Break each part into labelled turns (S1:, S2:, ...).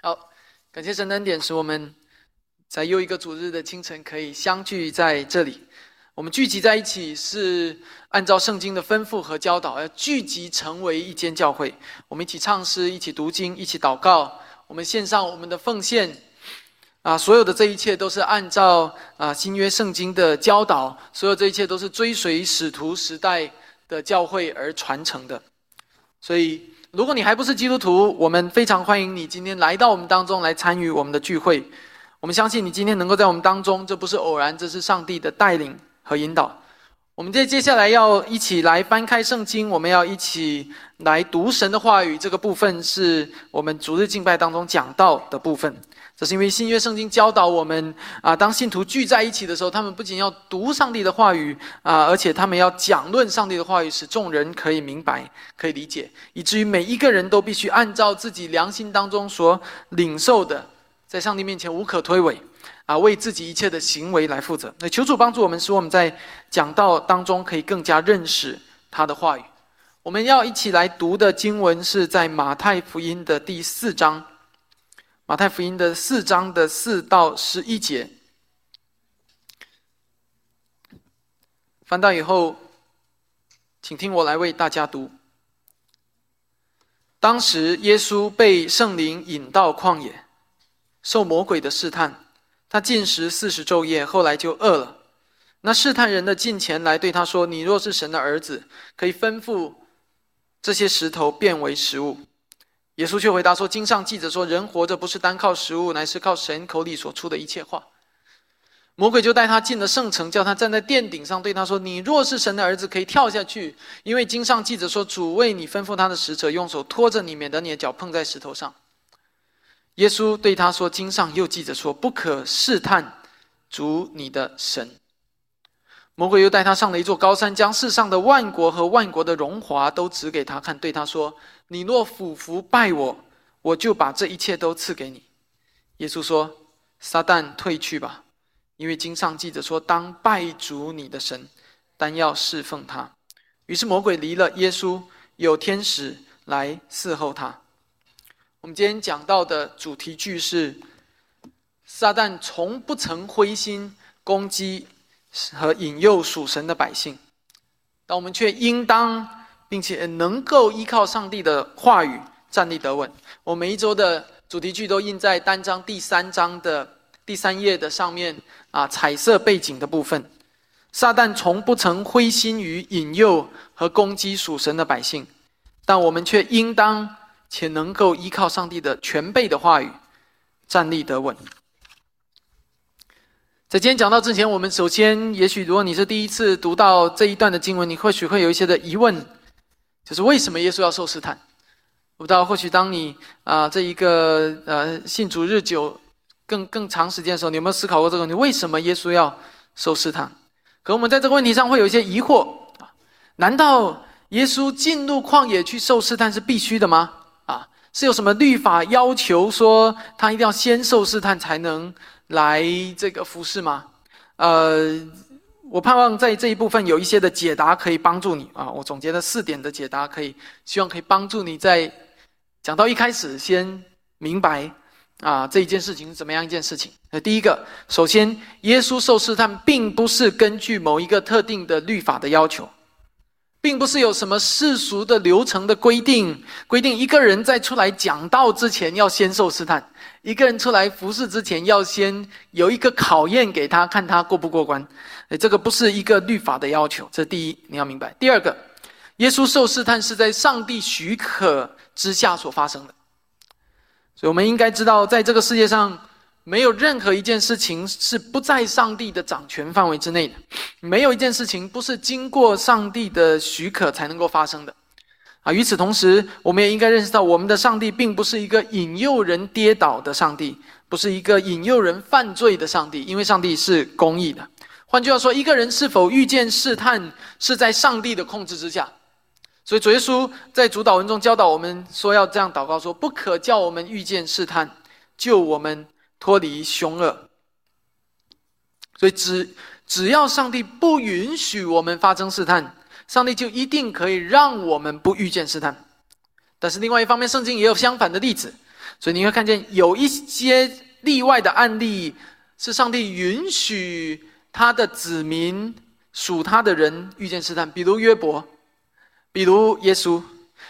S1: 好，感谢神恩典，使我们在又一个主日的清晨可以相聚在这里。我们聚集在一起是按照圣经的吩咐和教导，要聚集成为一间教会。我们一起唱诗，一起读经，一起祷告。我们献上我们的奉献。啊，所有的这一切都是按照啊新约圣经的教导，所有这一切都是追随使徒时代的教会而传承的。所以。如果你还不是基督徒，我们非常欢迎你今天来到我们当中来参与我们的聚会。我们相信你今天能够在我们当中，这不是偶然，这是上帝的带领和引导。我们在接下来要一起来翻开圣经，我们要一起来读神的话语。这个部分是我们逐日敬拜当中讲到的部分。这是因为新约圣经教导我们啊，当信徒聚在一起的时候，他们不仅要读上帝的话语啊，而且他们要讲论上帝的话语，使众人可以明白、可以理解，以至于每一个人都必须按照自己良心当中所领受的，在上帝面前无可推诿啊，为自己一切的行为来负责。那求主帮助我们，使我们在讲道当中可以更加认识他的话语。我们要一起来读的经文是在马太福音的第四章。马太福音的四章的四到十一节，翻到以后，请听我来为大家读。当时耶稣被圣灵引到旷野，受魔鬼的试探，他进食四十昼夜，后来就饿了。那试探人的近前来对他说：“你若是神的儿子，可以吩咐这些石头变为食物。”耶稣却回答说：“经上记着说，人活着不是单靠食物，乃是靠神口里所出的一切话。”魔鬼就带他进了圣城，叫他站在殿顶上，对他说：“你若是神的儿子，可以跳下去，因为经上记着说，主为你吩咐他的使者用手托着你，免得你的脚碰在石头上。”耶稣对他说：“经上又记着说，不可试探主你的神。”魔鬼又带他上了一座高山，将世上的万国和万国的荣华都指给他看，对他说：“你若俯伏拜我，我就把这一切都赐给你。”耶稣说：“撒旦退去吧，因为经上记着说，当拜主你的神，但要侍奉他。”于是魔鬼离了耶稣，有天使来伺候他。我们今天讲到的主题句是：撒旦从不曾灰心攻击。和引诱属神的百姓，但我们却应当并且能够依靠上帝的话语站立得稳。我每一周的主题句都印在单章第三章的第三页的上面啊，彩色背景的部分。撒旦从不曾灰心于引诱和攻击属神的百姓，但我们却应当且能够依靠上帝的全备的话语站立得稳。在今天讲到之前，我们首先，也许如果你是第一次读到这一段的经文，你或许会有一些的疑问，就是为什么耶稣要受试探？我不知道，或许当你啊这一个呃信主日久、更更长时间的时候，你有没有思考过这个问题？为什么耶稣要受试探？可我们在这个问题上会有一些疑惑啊？难道耶稣进入旷野去受试探是必须的吗？啊，是有什么律法要求说他一定要先受试探才能？来这个服侍吗？呃，我盼望在这一部分有一些的解答可以帮助你啊。我总结了四点的解答，可以希望可以帮助你在讲到一开始先明白啊这一件事情是怎么样一件事情。那第一个，首先，耶稣受试探并不是根据某一个特定的律法的要求。并不是有什么世俗的流程的规定，规定一个人在出来讲道之前要先受试探，一个人出来服侍之前要先有一个考验给他，看他过不过关。哎，这个不是一个律法的要求，这第一，你要明白。第二个，耶稣受试探是在上帝许可之下所发生的，所以我们应该知道，在这个世界上。没有任何一件事情是不在上帝的掌权范围之内的，没有一件事情不是经过上帝的许可才能够发生的，啊！与此同时，我们也应该认识到，我们的上帝并不是一个引诱人跌倒的上帝，不是一个引诱人犯罪的上帝，因为上帝是公义的。换句话说，一个人是否遇见试探，是在上帝的控制之下。所以主耶稣在主导文中教导我们说，要这样祷告说：不可叫我们遇见试探，救我们。脱离凶恶，所以只只要上帝不允许我们发生试探，上帝就一定可以让我们不遇见试探。但是另外一方面，圣经也有相反的例子。所以你会看见有一些例外的案例，是上帝允许他的子民属他的人遇见试探，比如约伯，比如耶稣。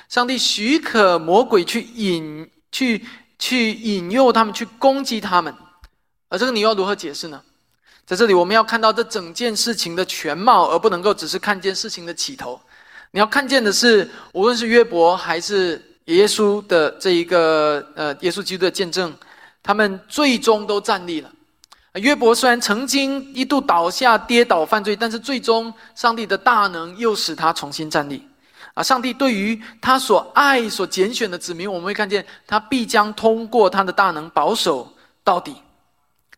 S1: 上帝许可魔鬼去引、去、去引诱他们，去攻击他们，而这个你要如何解释呢？在这里，我们要看到这整件事情的全貌，而不能够只是看见事情的起头。你要看见的是，无论是约伯还是耶稣的这一个呃，耶稣基督的见证，他们最终都站立了。啊约伯虽然曾经一度倒下、跌倒、犯罪，但是最终上帝的大能又使他重新站立。啊！上帝对于他所爱、所拣选的子民，我们会看见他必将通过他的大能保守到底，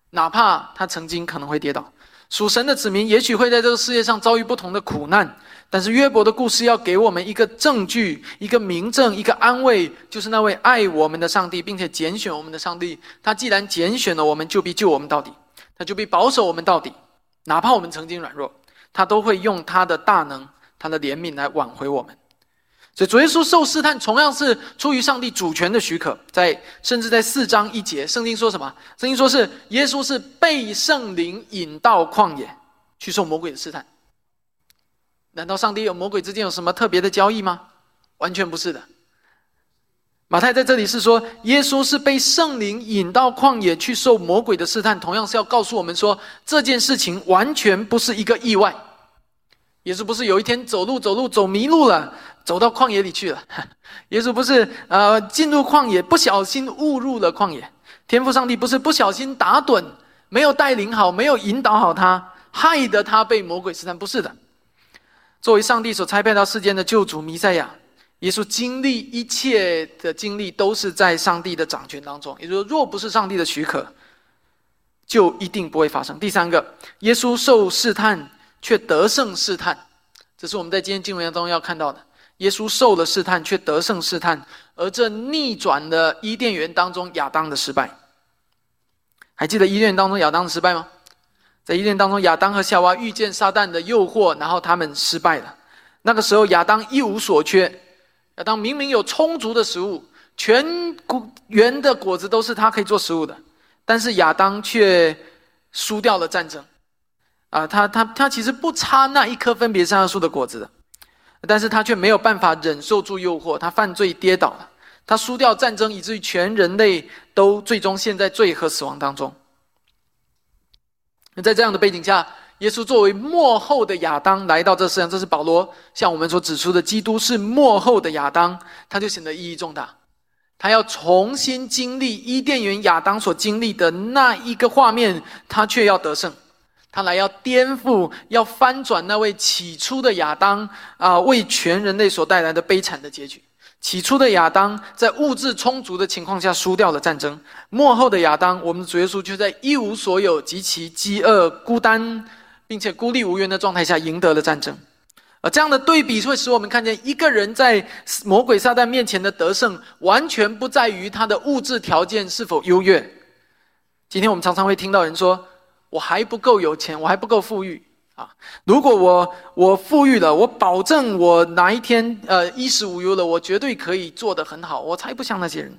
S1: 哪怕他曾经可能会跌倒。属神的子民也许会在这个世界上遭遇不同的苦难，但是约伯的故事要给我们一个证据、一个明证、一个安慰，就是那位爱我们的上帝，并且拣选我们的上帝。他既然拣选了我们，就必救我们到底，他就必保守我们到底，哪怕我们曾经软弱，他都会用他的大能、他的怜悯来挽回我们。所以主耶稣受试探，同样是出于上帝主权的许可。在甚至在四章一节，圣经说什么？圣经说是耶稣是被圣灵引到旷野去受魔鬼的试探。难道上帝有魔鬼之间有什么特别的交易吗？完全不是的。马太在这里是说，耶稣是被圣灵引到旷野去受魔鬼的试探，同样是要告诉我们说，这件事情完全不是一个意外。耶稣不是有一天走路走路走迷路了？走到旷野里去了。耶稣不是呃进入旷野，不小心误入了旷野。天父上帝不是不小心打盹，没有带领好，没有引导好他，害得他被魔鬼试探。不是的。作为上帝所差派到世间的救主弥赛亚，耶稣经历一切的经历都是在上帝的掌权当中。也就是说，若不是上帝的许可，就一定不会发生。第三个，耶稣受试探却得胜试探，这是我们在今天经文当中要看到的。耶稣受了试探，却得胜试探，而这逆转了伊甸园当中亚当的失败。还记得伊甸园当中亚当的失败吗？在伊甸当中，亚当和夏娃遇见撒旦的诱惑，然后他们失败了。那个时候，亚当一无所缺，亚当明明有充足的食物，全园的果子都是他可以做食物的，但是亚当却输掉了战争。啊，他他他其实不差那一颗分别善恶树的果子的。但是他却没有办法忍受住诱惑，他犯罪跌倒了，他输掉战争，以至于全人类都最终陷在罪和死亡当中。那在这样的背景下，耶稣作为末后的亚当来到这世上，这是保罗向我们所指出的，基督是末后的亚当，他就显得意义重大。他要重新经历伊甸园亚当所经历的那一个画面，他却要得胜。他来要颠覆、要翻转那位起初的亚当啊，为全人类所带来的悲惨的结局。起初的亚当在物质充足的情况下输掉了战争，末后的亚当，我们的主耶稣却在一无所有、极其饥饿、孤单，并且孤立无援的状态下赢得了战争。而这样的对比会使我们看见，一个人在魔鬼撒旦面前的得胜，完全不在于他的物质条件是否优越。今天我们常常会听到人说。我还不够有钱，我还不够富裕啊！如果我我富裕了，我保证我哪一天呃衣食无忧了，我绝对可以做得很好。我才不像那些人。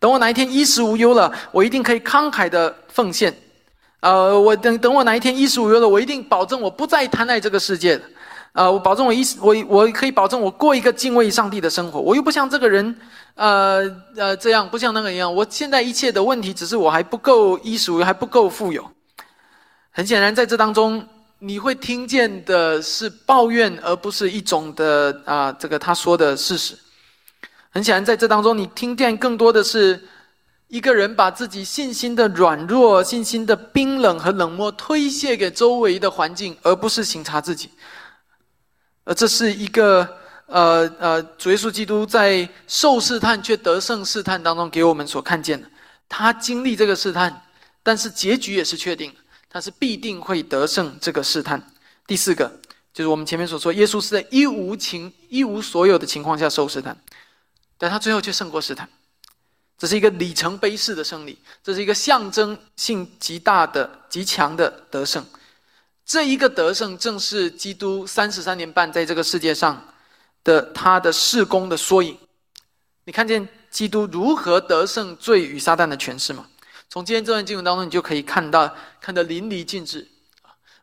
S1: 等我哪一天衣食无忧了，我一定可以慷慨的奉献。呃，我等等我哪一天衣食无忧了，我一定保证我不再贪爱这个世界了。呃，我保证我衣我我可以保证我过一个敬畏上帝的生活。我又不像这个人，呃呃这样，不像那个一样。我现在一切的问题只是我还不够衣食无忧，还不够富有。很显然，在这当中，你会听见的是抱怨，而不是一种的啊，这个他说的事实。很显然，在这当中，你听见更多的是一个人把自己信心的软弱、信心的冰冷和冷漠推卸给周围的环境，而不是省察自己。而这是一个呃呃，主耶稣基督在受试探却得胜试探当中给我们所看见的。他经历这个试探，但是结局也是确定。他是必定会得胜这个试探。第四个就是我们前面所说，耶稣是在一无情、一无所有的情况下受试探，但他最后却胜过试探。这是一个里程碑式的胜利，这是一个象征性极大的、极强的得胜。这一个得胜，正是基督三十三年半在这个世界上的他的事工的缩影。你看见基督如何得胜罪与撒旦的权势吗？从今天这段经文当中，你就可以看到，看得淋漓尽致。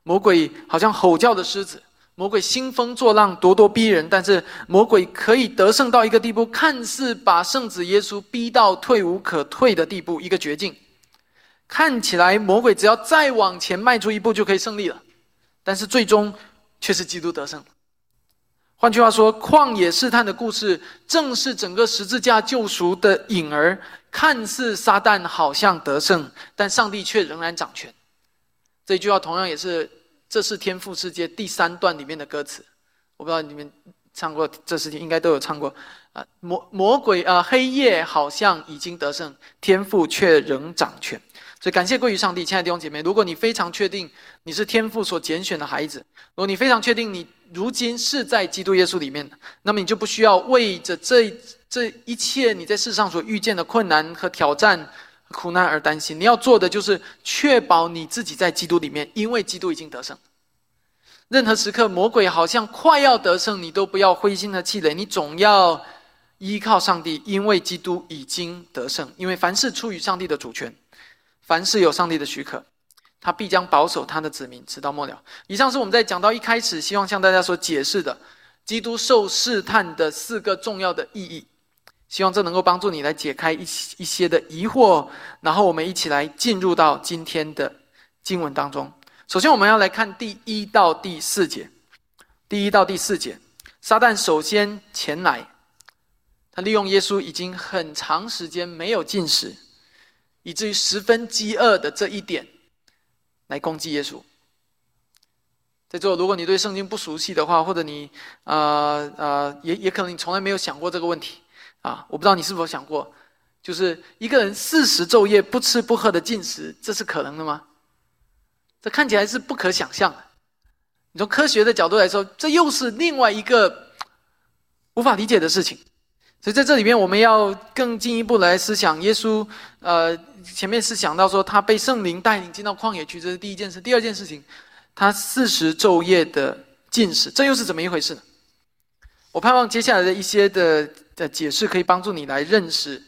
S1: 魔鬼好像吼叫的狮子，魔鬼兴风作浪，咄咄逼人。但是魔鬼可以得胜到一个地步，看似把圣子耶稣逼到退无可退的地步，一个绝境。看起来魔鬼只要再往前迈出一步就可以胜利了，但是最终却是基督得胜。换句话说，旷野试探的故事正是整个十字架救赎的影儿。看似撒旦好像得胜，但上帝却仍然掌权。这句话同样也是《这是天赋世界》第三段里面的歌词。我不知道你们唱过这事情，应该都有唱过。啊，魔魔鬼啊，黑夜好像已经得胜，天赋却仍掌权。所以感谢归于上帝，亲爱的弟兄姐妹。如果你非常确定你是天赋所拣选的孩子，如果你非常确定你如今是在基督耶稣里面，那么你就不需要为着这这一切你在世上所遇见的困难和挑战、苦难而担心。你要做的就是确保你自己在基督里面，因为基督已经得胜。任何时刻魔鬼好像快要得胜，你都不要灰心和气馁，你总要依靠上帝，因为基督已经得胜。因为凡事出于上帝的主权。凡是有上帝的许可，他必将保守他的子民直到末了。以上是我们在讲到一开始，希望向大家所解释的基督受试探的四个重要的意义。希望这能够帮助你来解开一一些的疑惑。然后我们一起来进入到今天的经文当中。首先，我们要来看第一到第四节。第一到第四节，撒旦首先前来，他利用耶稣已经很长时间没有进食。以至于十分饥饿的这一点，来攻击耶稣。在座，如果你对圣经不熟悉的话，或者你呃呃，也也可能你从来没有想过这个问题啊，我不知道你是否想过，就是一个人四十昼夜不吃不喝的进食，这是可能的吗？这看起来是不可想象的。你从科学的角度来说，这又是另外一个无法理解的事情。所以在这里面，我们要更进一步来思想耶稣。呃，前面是想到说他被圣灵带领进到旷野去，这是第一件事。第二件事情，他四十昼夜的进食，这又是怎么一回事呢？我盼望接下来的一些的的解释可以帮助你来认识，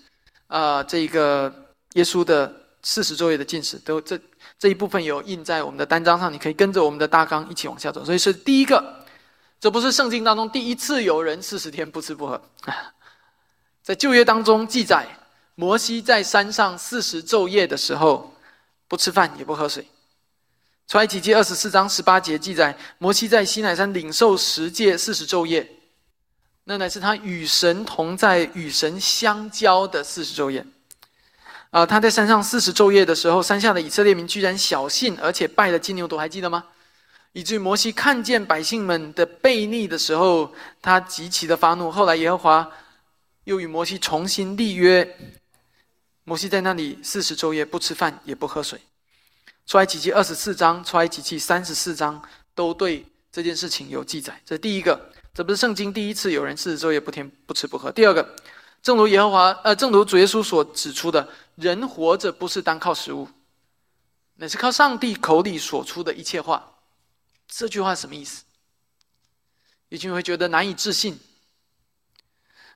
S1: 啊，这个耶稣的四十昼夜的进食，都这这一部分有印在我们的单章上，你可以跟着我们的大纲一起往下走。所以是第一个，这不是圣经当中第一次有人四十天不吃不喝。在旧约当中记载，摩西在山上四十昼夜的时候，不吃饭也不喝水。出埃及记二十四章十八节记载，摩西在西乃山领受十诫四十昼夜，那乃是他与神同在、与神相交的四十昼夜。啊，他在山上四十昼夜的时候，山下的以色列民居然小信，而且拜了金牛犊，还记得吗？以至于摩西看见百姓们的悖逆的时候，他极其的发怒。后来耶和华。又与摩西重新立约，摩西在那里四十昼夜不吃饭也不喝水。出埃及记二十四章、出埃及记三十四章都对这件事情有记载。这第一个，这不是圣经第一次有人四十昼夜不天不吃不喝。第二个，正如耶和华呃，正如主耶稣所指出的，人活着不是单靠食物，乃是靠上帝口里所出的一切话。这句话什么意思？有些人会觉得难以置信。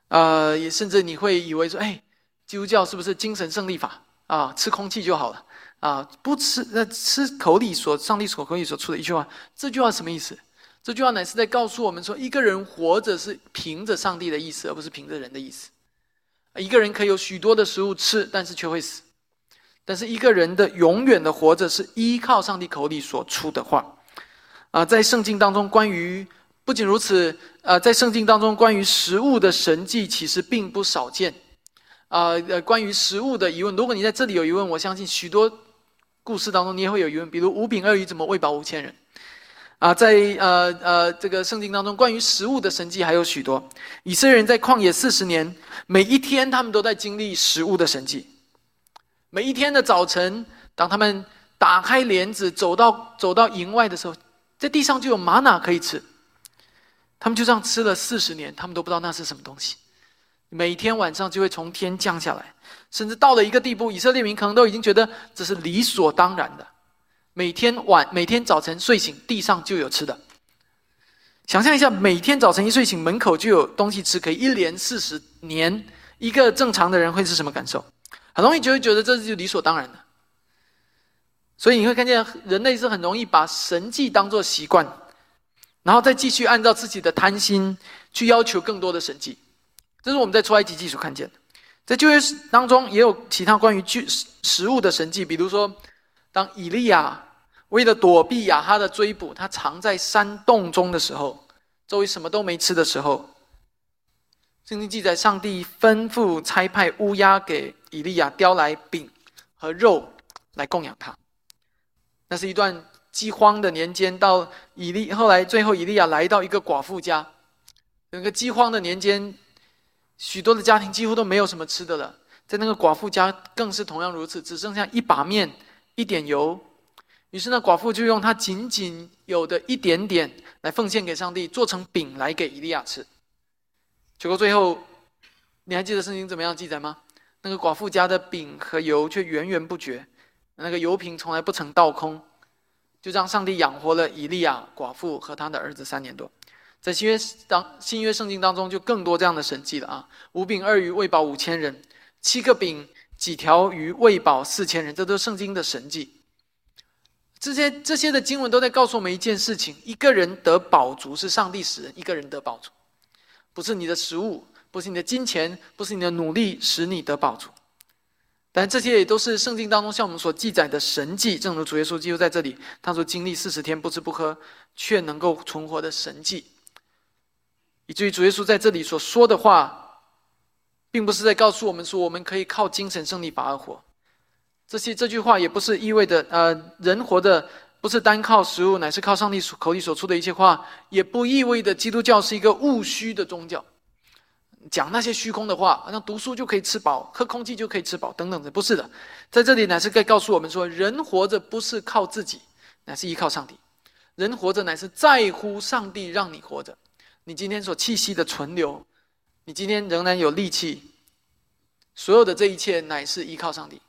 S1: 呃，也甚至你会以为说，哎，基督教是不是精神胜利法啊？吃空气就好了啊？不吃那吃口里所上帝所口里所出的一句话，这句话什么意思？这句话乃是在告诉我们说，一个人活着是凭着上帝的意思，而不是凭着人的意思。一个人可以有许多的食物吃，但是却会死；但是一个人的永远的活着是依靠上帝口里所出的话。啊，在圣经当中关于。不仅如此，呃，在圣经当中，关于食物的神迹其实并不少见。啊，呃，关于食物的疑问，如果你在这里有疑问，我相信许多故事当中你也会有疑问。比如五饼二鱼怎么喂饱五千人？啊，在呃呃这个圣经当中，关于食物的神迹还有许多。以色列人在旷野四十年，每一天他们都在经历食物的神迹。每一天的早晨，当他们打开帘子走到走到营外的时候，在地上就有玛瑙可以吃。他们就这样吃了四十年，他们都不知道那是什么东西。每天晚上就会从天降下来，甚至到了一个地步，以色列民可能都已经觉得这是理所当然的。每天晚每天早晨睡醒，地上就有吃的。想象一下，每天早晨一睡醒，门口就有东西吃，可以一连四十年一个正常的人会是什么感受？很容易就会觉得这是理所当然的。所以你会看见人类是很容易把神迹当作习惯，然后再继续按照自己的贪心去要求更多的神迹。这是我们在出埃及记所看见的。在旧约当中也有其他关于具食物的神迹，比如说，当以利亚为了躲避亚哈的追捕，他藏在山洞中的时候，周围什么都没吃的时候，圣经记载上帝吩咐差派乌鸦给以利亚叼来饼和肉来供养他。那是一段饥荒的年间，到以利后来最后以利亚来到一个寡妇家，整个饥荒的年间。许多的家庭几乎都没有什么吃的了，在那个寡妇家更是同样如此，只剩下一把面、一点油。于是那寡妇就用她仅仅有的一点点来奉献给上帝，做成饼来给以利亚吃。结果最后，你还记得圣经怎么样记载吗？那个寡妇家的饼和油却源源不绝，那个油瓶从来不曾倒空，就让上帝养活了以利亚寡妇和他的儿子三年多。在新约当新约圣经当中，就更多这样的神迹了啊！五饼二鱼喂饱五千人，七个饼几条鱼喂饱四千人，这都是圣经的神迹。这些这些的经文都在告诉我们一件事情：一个人得饱足是上帝使人一个人得饱足，不是你的食物，不是你的金钱，不是你的努力使你得饱足。但这些也都是圣经当中向我们所记载的神迹，正如主耶稣基督在这里，他说经历四十天不吃不喝却能够存活的神迹。以至于主耶稣在这里所说的话，并不是在告诉我们说我们可以靠精神胜利法而活。这些这句话也不是意味着，呃，人活的不是单靠食物，乃是靠上帝口里所出的一切话。也不意味着基督教是一个务虚的宗教，讲那些虚空的话，好像读书就可以吃饱，喝空气就可以吃饱等等的，不是的。在这里乃是该告诉我们说，人活着不是靠自己，乃是依靠上帝。人活着乃是在乎上帝让你活着。你今天所气息的存留，你今天仍然有力气，所有的这一切乃是依靠上帝。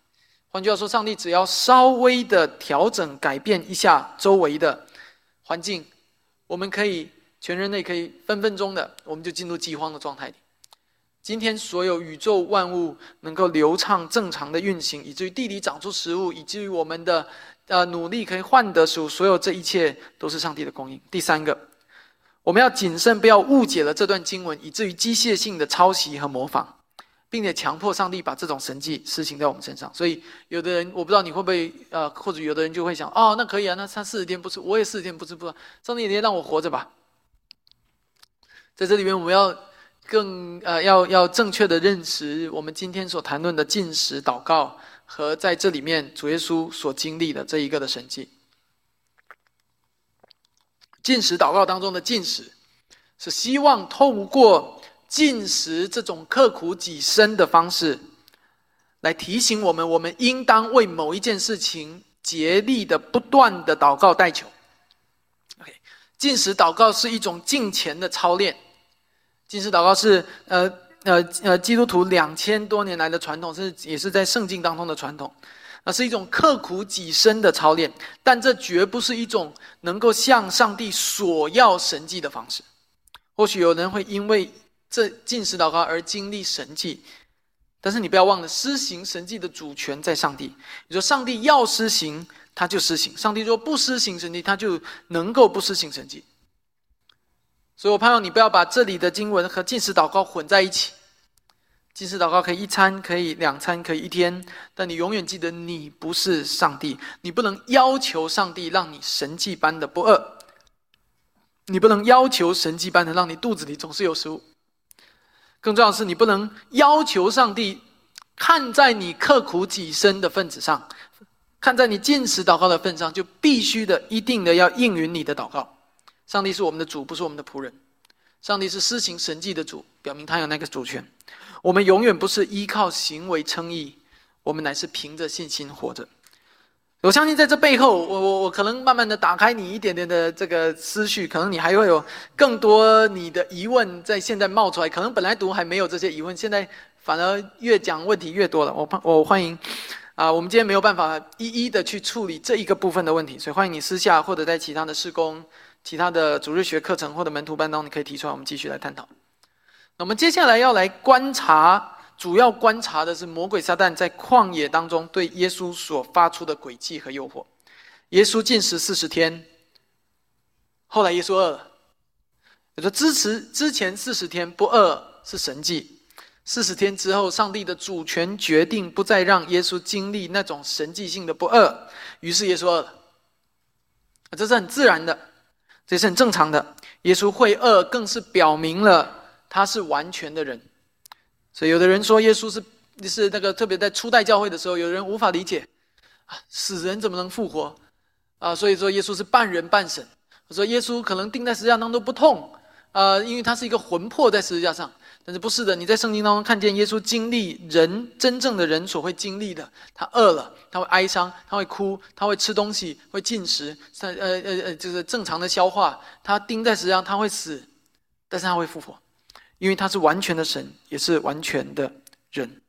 S1: 换句话说，上帝只要稍微的调整、改变一下周围的环境，我们可以全人类可以分分钟的，我们就进入饥荒的状态里。今天所有宇宙万物能够流畅正常的运行，以至于地里长出食物，以至于我们的呃努力可以换得食物，所有这一切都是上帝的供应。第三个。我们要谨慎，不要误解了这段经文，以至于机械性的抄袭和模仿，并且强迫上帝把这种神迹施行在我们身上。所以，有的人我不知道你会不会呃，或者有的人就会想：哦，那可以啊，那他四十天不吃，我也四十天不吃不喝，上帝也让我活着吧。在这里面，我们要更呃，要要正确的认识我们今天所谈论的进食、祷告和在这里面主耶稣所经历的这一个的神迹。进食祷告当中的进食，是希望透过进食这种刻苦己身的方式，来提醒我们，我们应当为某一件事情竭力的、不断的祷告代求。OK，进食祷告是一种敬虔的操练。进食祷告是呃呃呃基督徒两千多年来的传统，是也是在圣经当中的传统。那是一种刻苦己身的操练，但这绝不是一种能够向上帝索要神迹的方式。或许有人会因为这进食祷告而经历神迹，但是你不要忘了，施行神迹的主权在上帝。你说上帝要施行，他就施行；上帝说不施行神迹，他就能够不施行神迹。所以我盼望你不要把这里的经文和进食祷告混在一起。进食祷告可以一餐，可以两餐，可以一天，但你永远记得，你不是上帝，你不能要求上帝让你神迹般的不饿，你不能要求神迹般的让你肚子里总是有食物。更重要的是，你不能要求上帝看在你刻苦己身的份子上，看在你进食祷告的份上，就必须的、一定的要应允你的祷告。上帝是我们的主，不是我们的仆人。上帝是施行神迹的主，表明他有那个主权。我们永远不是依靠行为称义，我们乃是凭着信心活着。我相信在这背后，我我我可能慢慢的打开你一点点的这个思绪，可能你还会有更多你的疑问在现在冒出来。可能本来读还没有这些疑问，现在反而越讲问题越多了。我我欢迎啊，我们今天没有办法一一的去处理这一个部分的问题，所以欢迎你私下或者在其他的施工、其他的主日学课程或者门徒班当中，你可以提出来，我们继续来探讨。那我们接下来要来观察主要观察的是魔鬼撒旦在旷野当中对耶稣所发出的诡计和诱惑。耶稣进食四十天，后来耶稣饿了。他说：“支持之前四十天不饿是神迹，四十天之后，上帝的主权决定不再让耶稣经历那种神迹性的不饿，于是耶稣饿了。这是很自然的，这是很正常的。耶稣会饿，更是表明了他是完全的人。所以，有的人说耶稣是是那个特别在初代教会的时候，有人无法理解啊，死人怎么能复活啊？所以说耶稣是半人半神。我说耶稣可能钉在十字架上都不痛。”啊，因为他是一个魂魄在十字架上，但是不是的。你在圣经当中看见耶稣经历人真正的人所会经历的，他饿了，他会哀伤，他会哭，他会吃东西，会进食，呃呃呃，就是正常的消化。他钉在十字架上，他会死，但是他会复活，因为他是完全的神，也是完全的人。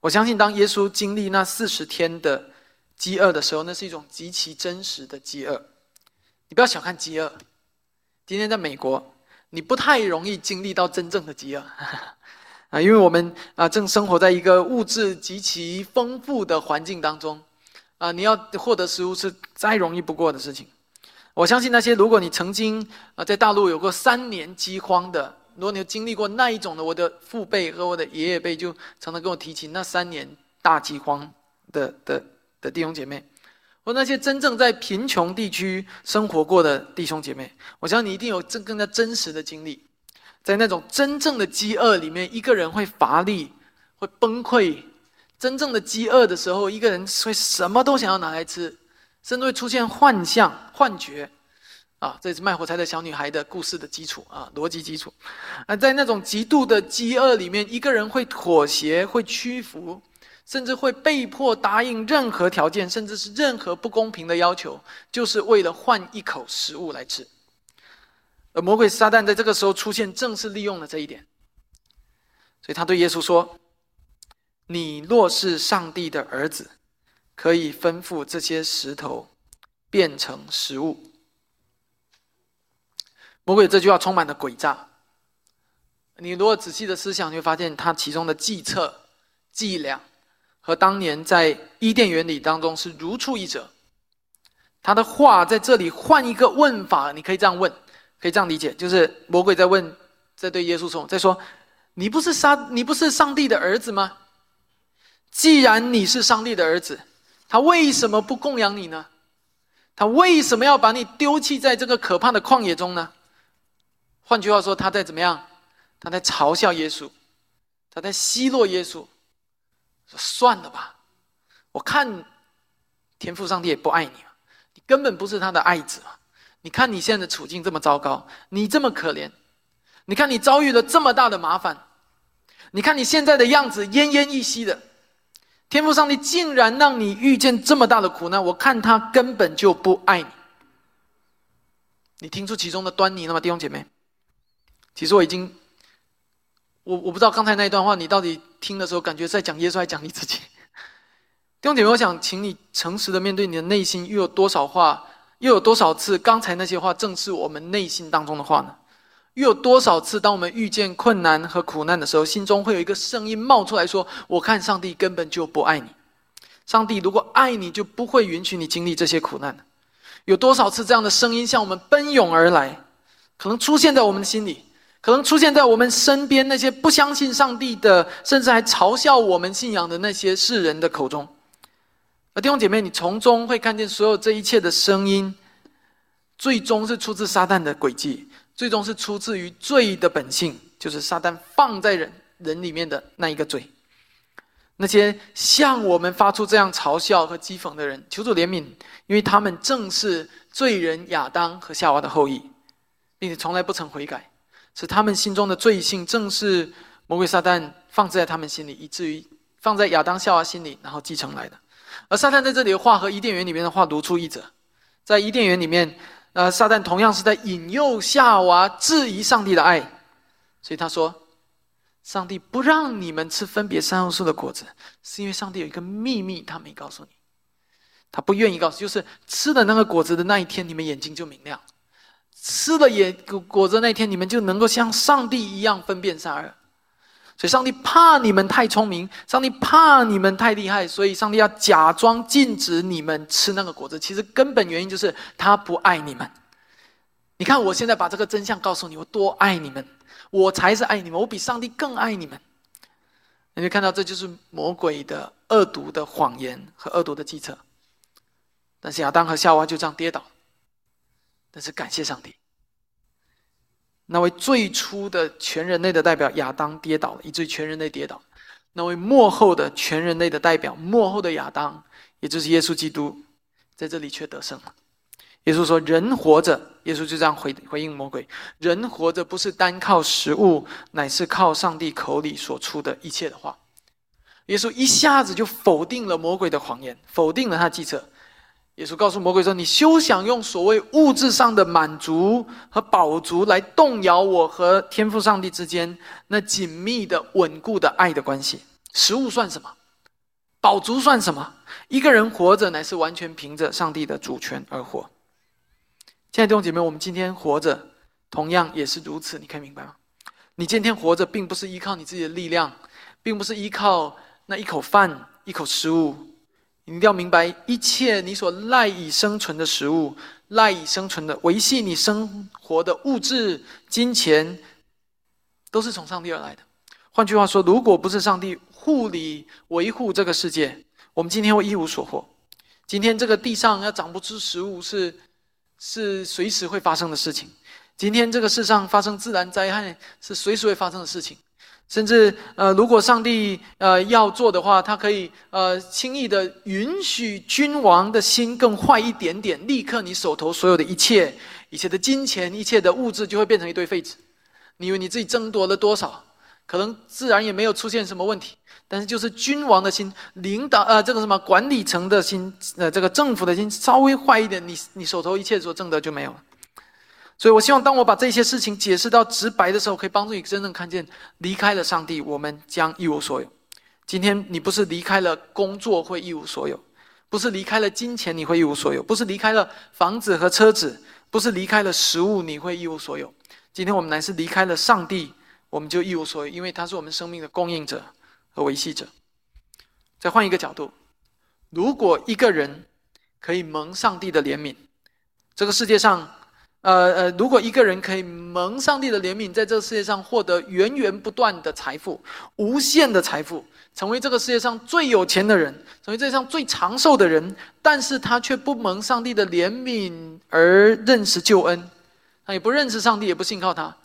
S1: 我相信，当耶稣经历那四十天的饥饿的时候，那是一种极其真实的饥饿。你不要小看饥饿。今天在美国。你不太容易经历到真正的饥饿 啊，因为我们啊正生活在一个物质极其丰富的环境当中啊，你要获得食物是再容易不过的事情。我相信那些如果你曾经啊在大陆有过三年饥荒的，如果你有经历过那一种的，我的父辈和我的爷爷辈就常常跟我提起那三年大饥荒的的的弟兄姐妹。或那些真正在贫穷地区生活过的弟兄姐妹，我相信你一定有更更加真实的经历，在那种真正的饥饿里面，一个人会乏力，会崩溃。真正的饥饿的时候，一个人会什么都想要拿来吃，甚至会出现幻象、幻觉。啊，这是卖火柴的小女孩的故事的基础啊，逻辑基础。啊，在那种极度的饥饿里面，一个人会妥协，会屈服。甚至会被迫答应任何条件，甚至是任何不公平的要求，就是为了换一口食物来吃。而魔鬼撒旦在这个时候出现，正是利用了这一点。所以他对耶稣说：“你若是上帝的儿子，可以吩咐这些石头变成食物。”魔鬼这句话充满了诡诈。你如果仔细的思想，你会发现他其中的计策、伎俩。和当年在伊甸园里当中是如出一辙。他的话在这里换一个问法，你可以这样问，可以这样理解，就是魔鬼在问，在对耶稣说，在说：“你不是杀，你不是上帝的儿子吗？既然你是上帝的儿子，他为什么不供养你呢？他为什么要把你丢弃在这个可怕的旷野中呢？”换句话说，他在怎么样？他在嘲笑耶稣，他在奚落耶稣。算了吧，我看天父上帝也不爱你你根本不是他的爱子嘛。你看你现在的处境这么糟糕，你这么可怜，你看你遭遇了这么大的麻烦，你看你现在的样子奄奄一息的，天父上帝竟然让你遇见这么大的苦难，我看他根本就不爱你。你听出其中的端倪了吗，弟兄姐妹？其实我已经。我我不知道刚才那一段话，你到底听的时候感觉在讲耶稣，还讲你自己？弟兄姐妹，我想请你诚实的面对你的内心，又有多少话，又有多少次刚才那些话正是我们内心当中的话呢？又有多少次，当我们遇见困难和苦难的时候，心中会有一个声音冒出来说：“我看上帝根本就不爱你。上帝如果爱你，就不会允许你经历这些苦难。”有多少次这样的声音向我们奔涌而来，可能出现在我们的心里？可能出现在我们身边那些不相信上帝的，甚至还嘲笑我们信仰的那些世人的口中。而弟兄姐妹，你从中会看见所有这一切的声音，最终是出自撒旦的诡计，最终是出自于罪的本性，就是撒旦放在人人里面的那一个罪。那些向我们发出这样嘲笑和讥讽的人，求主怜悯，因为他们正是罪人亚当和夏娃的后裔，并且从来不曾悔改。是他们心中的罪性，正是魔鬼撒旦放置在他们心里，以至于放在亚当夏娃心里，然后继承来的。而撒旦在这里的话和伊甸园里面的话如出一辙。在伊甸园里面，呃，撒旦同样是在引诱夏娃质疑上帝的爱，所以他说：“上帝不让你们吃分别三恶树的果子，是因为上帝有一个秘密，他没告诉你，他不愿意告诉，就是吃了那个果子的那一天，你们眼睛就明亮。”吃了野果子那天，你们就能够像上帝一样分辨善恶。所以上帝怕你们太聪明，上帝怕你们太厉害，所以上帝要假装禁止你们吃那个果子。其实根本原因就是他不爱你们。你看，我现在把这个真相告诉你，我多爱你们，我才是爱你们，我比上帝更爱你们。你会看到，这就是魔鬼的恶毒的谎言和恶毒的计策。但是亚当和夏娃就这样跌倒，但是感谢上帝。那位最初的全人类的代表亚当跌倒了，以至于全人类跌倒。那位幕后的全人类的代表幕后的亚当，也就是耶稣基督，在这里却得胜了。耶稣说：“人活着，耶稣就这样回回应魔鬼：人活着不是单靠食物，乃是靠上帝口里所出的一切的话。”耶稣一下子就否定了魔鬼的谎言，否定了他计策。耶稣告诉魔鬼说：“你休想用所谓物质上的满足和饱足来动摇我和天父上帝之间那紧密的、稳固的爱的关系。食物算什么？饱足算什么？一个人活着乃是完全凭着上帝的主权而活。亲爱的弟兄姐妹，我们今天活着同样也是如此。你可以明白吗？你今天活着，并不是依靠你自己的力量，并不是依靠那一口饭、一口食物。”你一定要明白，一切你所赖以生存的食物、赖以生存的维系你生活的物质、金钱，都是从上帝而来的。换句话说，如果不是上帝护理、维护这个世界，我们今天会一无所获。今天这个地上要长不出食物，是是随时会发生的事情。今天这个世上发生自然灾害，是随时会发生的事情。甚至，呃，如果上帝呃要做的话，他可以呃轻易的允许君王的心更坏一点点，立刻你手头所有的一切、一切的金钱、一切的物质就会变成一堆废纸。你以为你自己争夺了多少？可能自然也没有出现什么问题，但是就是君王的心、领导呃这个什么管理层的心、呃这个政府的心稍微坏一点，你你手头一切所挣的就没有了。所以，我希望当我把这些事情解释到直白的时候，可以帮助你真正看见：离开了上帝，我们将一无所有。今天你不是离开了工作会一无所有，不是离开了金钱你会一无所有，不是离开了房子和车子，不是离开了食物你会一无所有。今天我们乃是离开了上帝，我们就一无所有，因为他是我们生命的供应者和维系者。再换一个角度，如果一个人可以蒙上帝的怜悯，这个世界上。呃呃，如果一个人可以蒙上帝的怜悯，在这个世界上获得源源不断的财富、无限的财富，成为这个世界上最有钱的人，成为世界上最长寿的人，但是他却不蒙上帝的怜悯而认识救恩，他也不认识上帝，也不信靠他，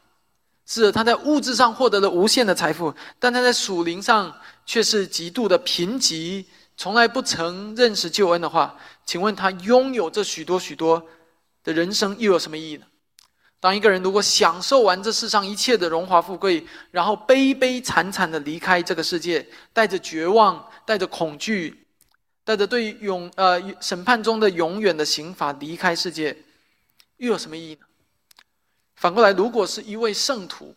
S1: 是他在物质上获得了无限的财富，但他在属灵上却是极度的贫瘠，从来不曾认识救恩的话，请问他拥有这许多许多？的人生又有什么意义呢？当一个人如果享受完这世上一切的荣华富贵，然后悲悲惨惨的离开这个世界，带着绝望，带着恐惧，带着对永呃审判中的永远的刑罚离开世界，又有什么意义呢？反过来，如果是一位圣徒，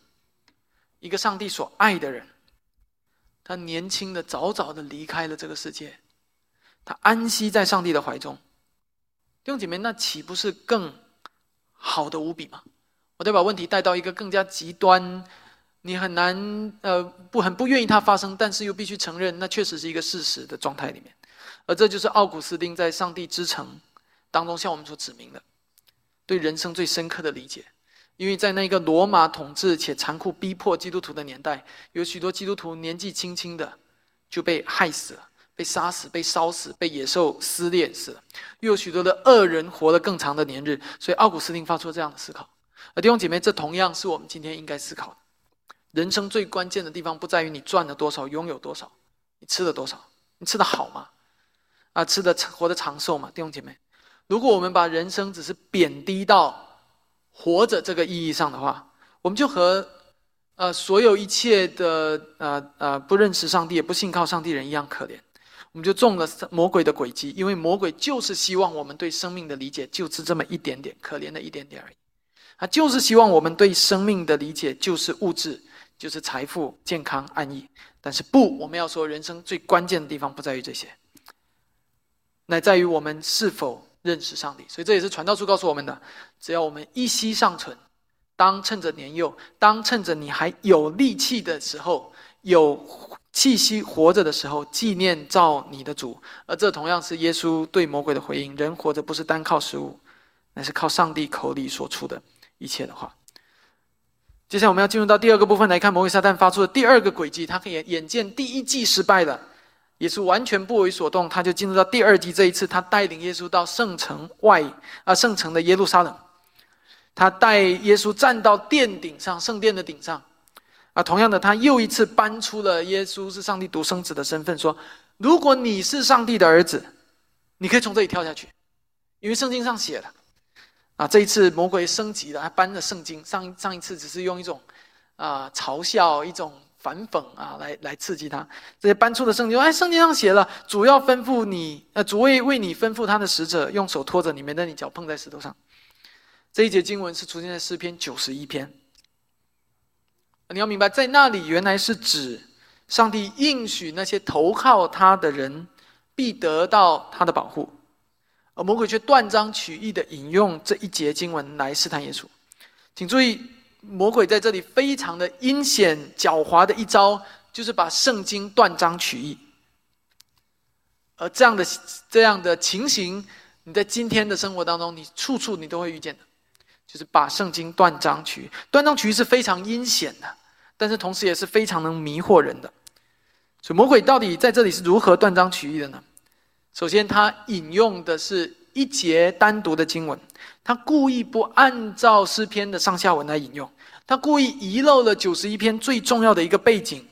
S1: 一个上帝所爱的人，他年轻的早早的离开了这个世界，他安息在上帝的怀中。弟兄姐妹，那岂不是更好的无比吗？我再把问题带到一个更加极端，你很难呃不很不愿意它发生，但是又必须承认，那确实是一个事实的状态里面。而这就是奥古斯丁在《上帝之城》当中向我们所指明的，对人生最深刻的理解。因为在那个罗马统治且残酷逼迫基督徒的年代，有许多基督徒年纪轻轻的就被害死了。被杀死、被烧死、被野兽撕裂死了，又有许多的恶人活了更长的年日，所以奥古斯丁发出这样的思考。而弟兄姐妹，这同样是我们今天应该思考的。人生最关键的地方不在于你赚了多少、拥有多少，你吃了多少，你吃的好吗？啊，吃的活得长寿吗？弟兄姐妹，如果我们把人生只是贬低到活着这个意义上的话，我们就和呃所有一切的呃呃不认识上帝、也不信靠上帝人一样可怜。我们就中了魔鬼的诡计，因为魔鬼就是希望我们对生命的理解就是这么一点点，可怜的一点点而已。他就是希望我们对生命的理解就是物质，就是财富、健康、安逸。但是不，我们要说，人生最关键的地方不在于这些，乃在于我们是否认识上帝。所以这也是传道书告诉我们的：只要我们一息尚存，当趁着年幼，当趁着你还有力气的时候。有气息活着的时候，纪念造你的主。而这同样是耶稣对魔鬼的回应：人活着不是单靠食物，乃是靠上帝口里所出的一切的话。接下来我们要进入到第二个部分来看魔鬼撒旦发出的第二个诡计。他可以眼见第一季失败了，也是完全不为所动。他就进入到第二季。这一次，他带领耶稣到圣城外啊，圣城的耶路撒冷。他带耶稣站到殿顶上，圣殿的顶上。啊，同样的，他又一次搬出了耶稣是上帝独生子的身份，说：“如果你是上帝的儿子，你可以从这里跳下去，因为圣经上写了。”啊，这一次魔鬼升级了，他搬了圣经。上上一次只是用一种啊嘲笑、一种反讽啊来来刺激他。这些搬出的圣经，哎，圣经上写了，主要吩咐你，呃，主为为你吩咐他的使者，用手托着你，免得你脚碰在石头上。这一节经文是出现在诗篇九十一篇。你要明白，在那里原来是指上帝应许那些投靠他的人必得到他的保护。而魔鬼却断章取义的引用这一节经文来试探耶稣，请注意，魔鬼在这里非常的阴险狡猾的一招，就是把圣经断章取义。而这样的这样的情形，你在今天的生活当中，你处处你都会遇见的，就是把圣经断章取义。断章取义是非常阴险的，但是同时也是非常能迷惑人的。所以魔鬼到底在这里是如何断章取义的呢？首先，他引用的是一节单独的经文，他故意不按照诗篇的上下文来引用，他故意遗漏了九十一篇最重要的一个背景。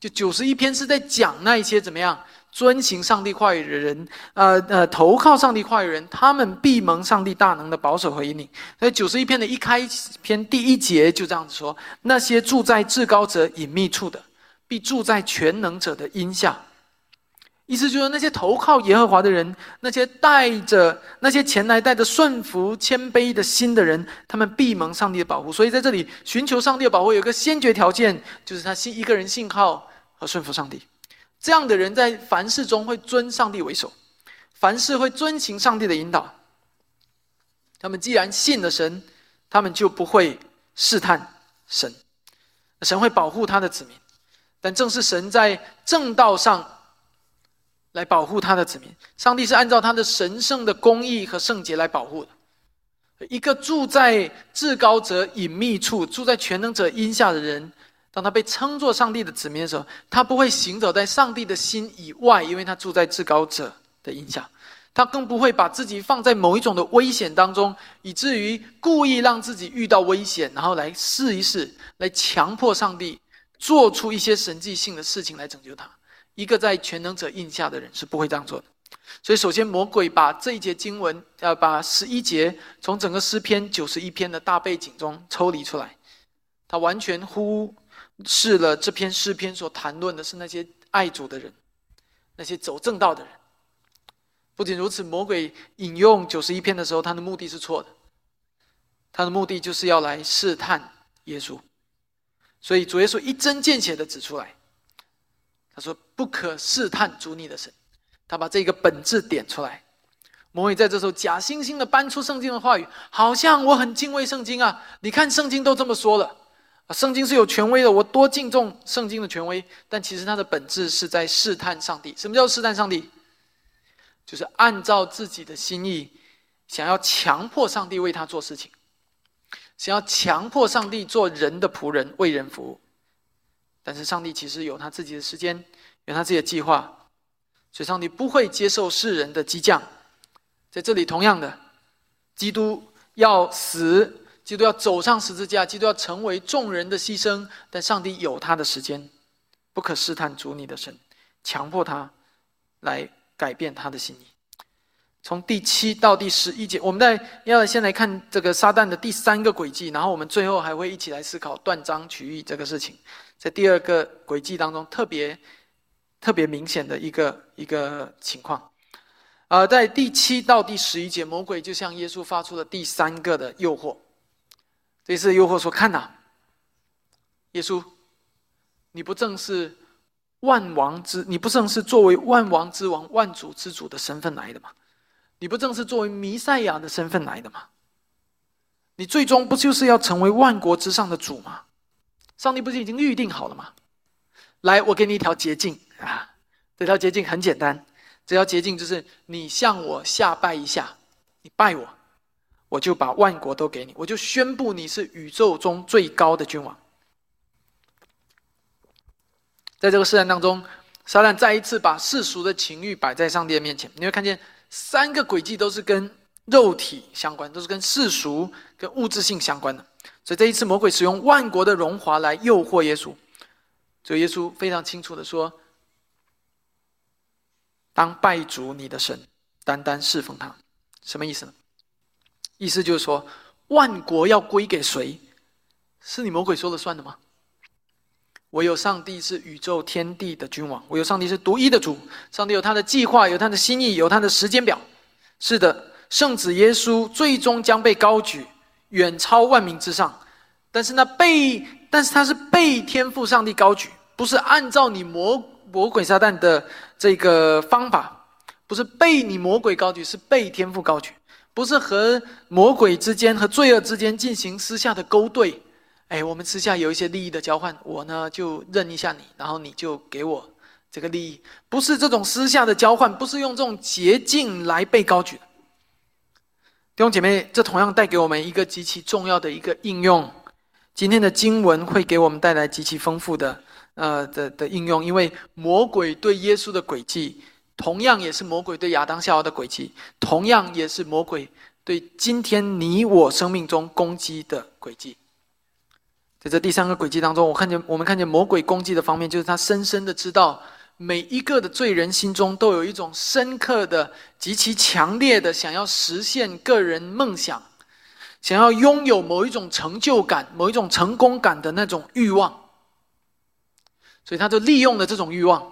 S1: 就九十一篇是在讲那一些怎么样遵行上帝话语的人，呃呃，投靠上帝话语的人，他们必蒙上帝大能的保守和引领。所以九十一篇的一开篇第一节就这样子说：那些住在至高者隐秘处的，必住在全能者的荫下。意思就是那些投靠耶和华的人，那些带着那些前来带着顺服谦卑的心的人，他们必蒙上帝的保护。所以在这里寻求上帝的保护，有一个先决条件，就是他信一个人信靠和顺服上帝。这样的人在凡事中会尊上帝为首，凡事会遵行上帝的引导。他们既然信了神，他们就不会试探神，神会保护他的子民。但正是神在正道上。来保护他的子民，上帝是按照他的神圣的公义和圣洁来保护的。一个住在至高者隐秘处、住在全能者荫下的人，当他被称作上帝的子民的时候，他不会行走在上帝的心以外，因为他住在至高者的荫下。他更不会把自己放在某一种的危险当中，以至于故意让自己遇到危险，然后来试一试，来强迫上帝做出一些神迹性的事情来拯救他。一个在全能者印下的人是不会这样做的，所以首先魔鬼把这一节经文，呃，把十一节从整个诗篇九十一篇的大背景中抽离出来，他完全忽试了这篇诗篇所谈论的是那些爱主的人，那些走正道的人。不仅如此，魔鬼引用九十一篇的时候，他的目的是错的，他的目的就是要来试探耶稣，所以主耶稣一针见血的指出来。他说：“不可试探主你的神。”他把这个本质点出来。魔鬼在这时候假惺惺的搬出圣经的话语，好像我很敬畏圣经啊！你看圣经都这么说了，圣经是有权威的，我多敬重圣经的权威。但其实它的本质是在试探上帝。什么叫试探上帝？就是按照自己的心意，想要强迫上帝为他做事情，想要强迫上帝做人的仆人，为人服务。但是上帝其实有他自己的时间，有他自己的计划，所以上帝不会接受世人的激将。在这里，同样的，基督要死，基督要走上十字架，基督要成为众人的牺牲。但上帝有他的时间，不可试探主你的神，强迫他来改变他的心意。从第七到第十一节，我们在要先来看这个撒旦的第三个轨迹，然后我们最后还会一起来思考断章取义这个事情。在第二个轨迹当中，特别特别明显的一个一个情况，呃，在第七到第十一节，魔鬼就向耶稣发出了第三个的诱惑。这次诱惑说：“看呐，耶稣，你不正是万王之，你不正是作为万王之王、万主之主的身份来的吗？你不正是作为弥赛亚的身份来的吗？你最终不就是要成为万国之上的主吗？”上帝不是已经预定好了吗？来，我给你一条捷径啊！这条捷径很简单，这条捷径就是你向我下拜一下，你拜我，我就把万国都给你，我就宣布你是宇宙中最高的君王。在这个试探当中，撒旦再一次把世俗的情欲摆在上帝的面前，你会看见三个轨迹都是跟肉体相关，都是跟世俗、跟物质性相关的。所以这一次，魔鬼使用万国的荣华来诱惑耶稣。所以耶稣非常清楚的说：“当拜主你的神，单单侍奉他。”什么意思呢？意思就是说，万国要归给谁？是你魔鬼说了算的吗？唯有上帝是宇宙天地的君王，唯有上帝是独一的主。上帝有他的计划，有他的心意，有他的时间表。是的，圣子耶稣最终将被高举，远超万民之上。但是那被，但是他是被天赋上帝高举，不是按照你魔魔鬼撒旦的这个方法，不是被你魔鬼高举，是被天赋高举，不是和魔鬼之间和罪恶之间进行私下的勾兑，哎，我们私下有一些利益的交换，我呢就认一下你，然后你就给我这个利益，不是这种私下的交换，不是用这种捷径来被高举。弟兄姐妹，这同样带给我们一个极其重要的一个应用。今天的经文会给我们带来极其丰富的，呃的的应用，因为魔鬼对耶稣的诡计，同样也是魔鬼对亚当夏娃的诡计，同样也是魔鬼对今天你我生命中攻击的轨迹。在这第三个轨迹当中，我看见我们看见魔鬼攻击的方面，就是他深深的知道每一个的罪人心中都有一种深刻的、极其强烈的想要实现个人梦想。想要拥有某一种成就感、某一种成功感的那种欲望，所以他就利用了这种欲望。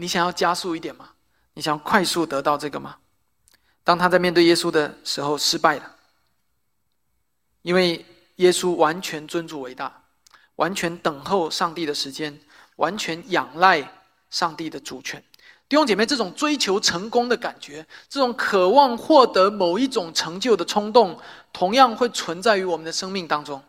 S1: 你想要加速一点吗？你想要快速得到这个吗？当他在面对耶稣的时候失败了，因为耶稣完全尊主伟大，完全等候上帝的时间，完全仰赖上帝的主权。弟兄姐妹，这种追求成功的感觉，这种渴望获得某一种成就的冲动，同样会存在于我们的生命当中。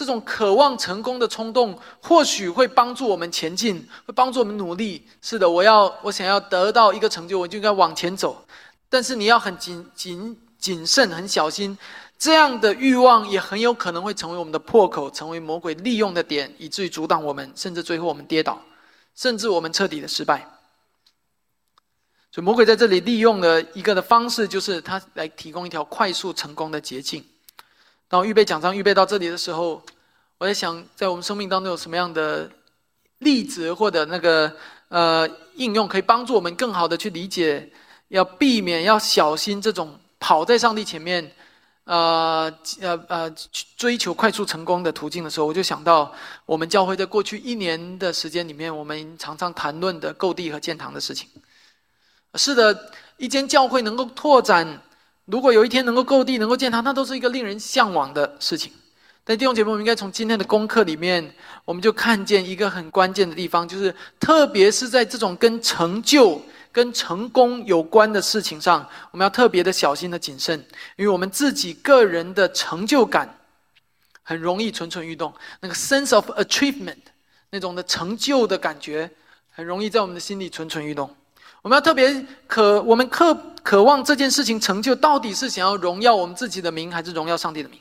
S1: 这种渴望成功的冲动，或许会帮助我们前进，会帮助我们努力。是的，我要我想要得到一个成就，我就应该往前走。但是你要很谨谨谨慎，很小心。这样的欲望也很有可能会成为我们的破口，成为魔鬼利用的点，以至于阻挡我们，甚至最后我们跌倒。甚至我们彻底的失败，所以魔鬼在这里利用了一个的方式，就是他来提供一条快速成功的捷径。当我预备讲章预备到这里的时候，我在想，在我们生命当中有什么样的例子或者那个呃应用，可以帮助我们更好的去理解，要避免要小心这种跑在上帝前面。呃呃呃，追求快速成功的途径的时候，我就想到我们教会在过去一年的时间里面，我们常常谈论的购地和建堂的事情。是的，一间教会能够拓展，如果有一天能够购地、能够建堂，那都是一个令人向往的事情。但弟兄姐妹，我们应该从今天的功课里面，我们就看见一个很关键的地方，就是特别是在这种跟成就。跟成功有关的事情上，我们要特别的小心的谨慎，因为我们自己个人的成就感很容易蠢蠢欲动，那个 sense of achievement 那种的成就的感觉，很容易在我们的心里蠢蠢欲动。我们要特别渴，我们渴渴望这件事情成就，到底是想要荣耀我们自己的名，还是荣耀上帝的名？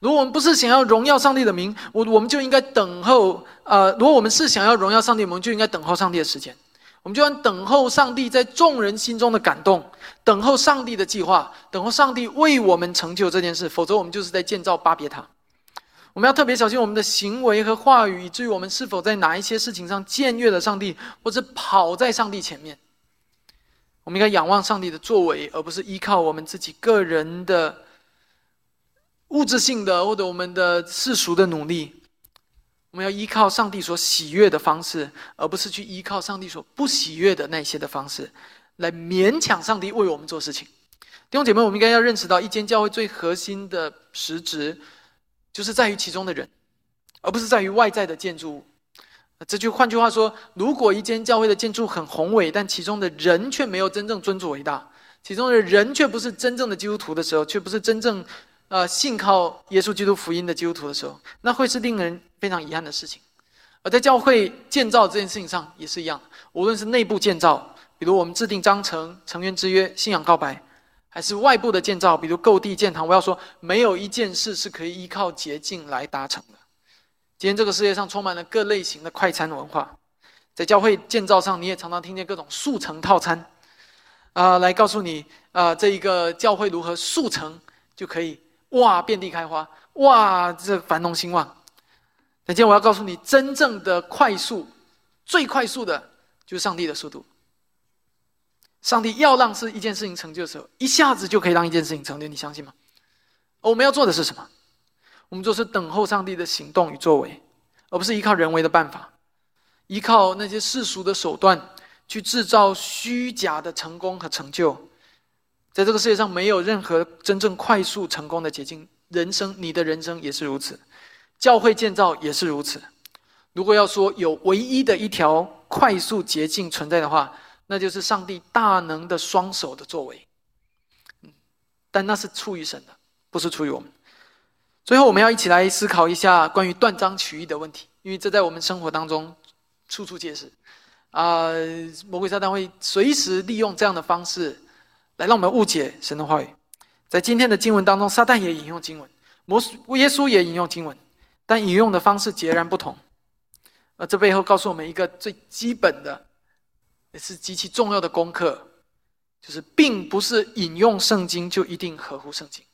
S1: 如果我们不是想要荣耀上帝的名，我我们就应该等候。呃，如果我们是想要荣耀上帝，我们就应该等候上帝的时间。我们就要等候上帝在众人心中的感动，等候上帝的计划，等候上帝为我们成就这件事。否则，我们就是在建造巴别塔。我们要特别小心我们的行为和话语，以至于我们是否在哪一些事情上僭越了上帝，或者跑在上帝前面。我们应该仰望上帝的作为，而不是依靠我们自己个人的物质性的或者我们的世俗的努力。我们要依靠上帝所喜悦的方式，而不是去依靠上帝所不喜悦的那些的方式，来勉强上帝为我们做事情。弟兄姐妹，我们应该要认识到，一间教会最核心的实质，就是在于其中的人，而不是在于外在的建筑物。这句换句话说，如果一间教会的建筑很宏伟，但其中的人却没有真正尊主为大，其中的人却不是真正的基督徒的时候，却不是真正呃信靠耶稣基督福音的基督徒的时候，那会是令人。非常遗憾的事情。而在教会建造这件事情上也是一样，无论是内部建造，比如我们制定章程、成员之约、信仰告白，还是外部的建造，比如购地建堂，我要说，没有一件事是可以依靠捷径来达成的。今天这个世界上充满了各类型的快餐文化，在教会建造上，你也常常听见各种速成套餐，啊，来告诉你，啊，这一个教会如何速成就可以，哇，遍地开花，哇，这繁荣兴旺。今天我要告诉你，真正的快速、最快速的，就是上帝的速度。上帝要让是一件事情成就的时候，一下子就可以让一件事情成就，你相信吗？我们要做的是什么？我们就是等候上帝的行动与作为，而不是依靠人为的办法，依靠那些世俗的手段去制造虚假的成功和成就。在这个世界上，没有任何真正快速成功的捷径。人生，你的人生也是如此。教会建造也是如此。如果要说有唯一的一条快速捷径存在的话，那就是上帝大能的双手的作为。但那是出于神的，不是出于我们。最后，我们要一起来思考一下关于断章取义的问题，因为这在我们生活当中处处皆是。啊，魔鬼撒旦会随时利用这样的方式来让我们误解神的话语。在今天的经文当中，撒旦也引用经文，摩耶稣也引用经文。但引用的方式截然不同，而这背后告诉我们一个最基本的，也是极其重要的功课，就是并不是引用圣经就一定合乎圣经，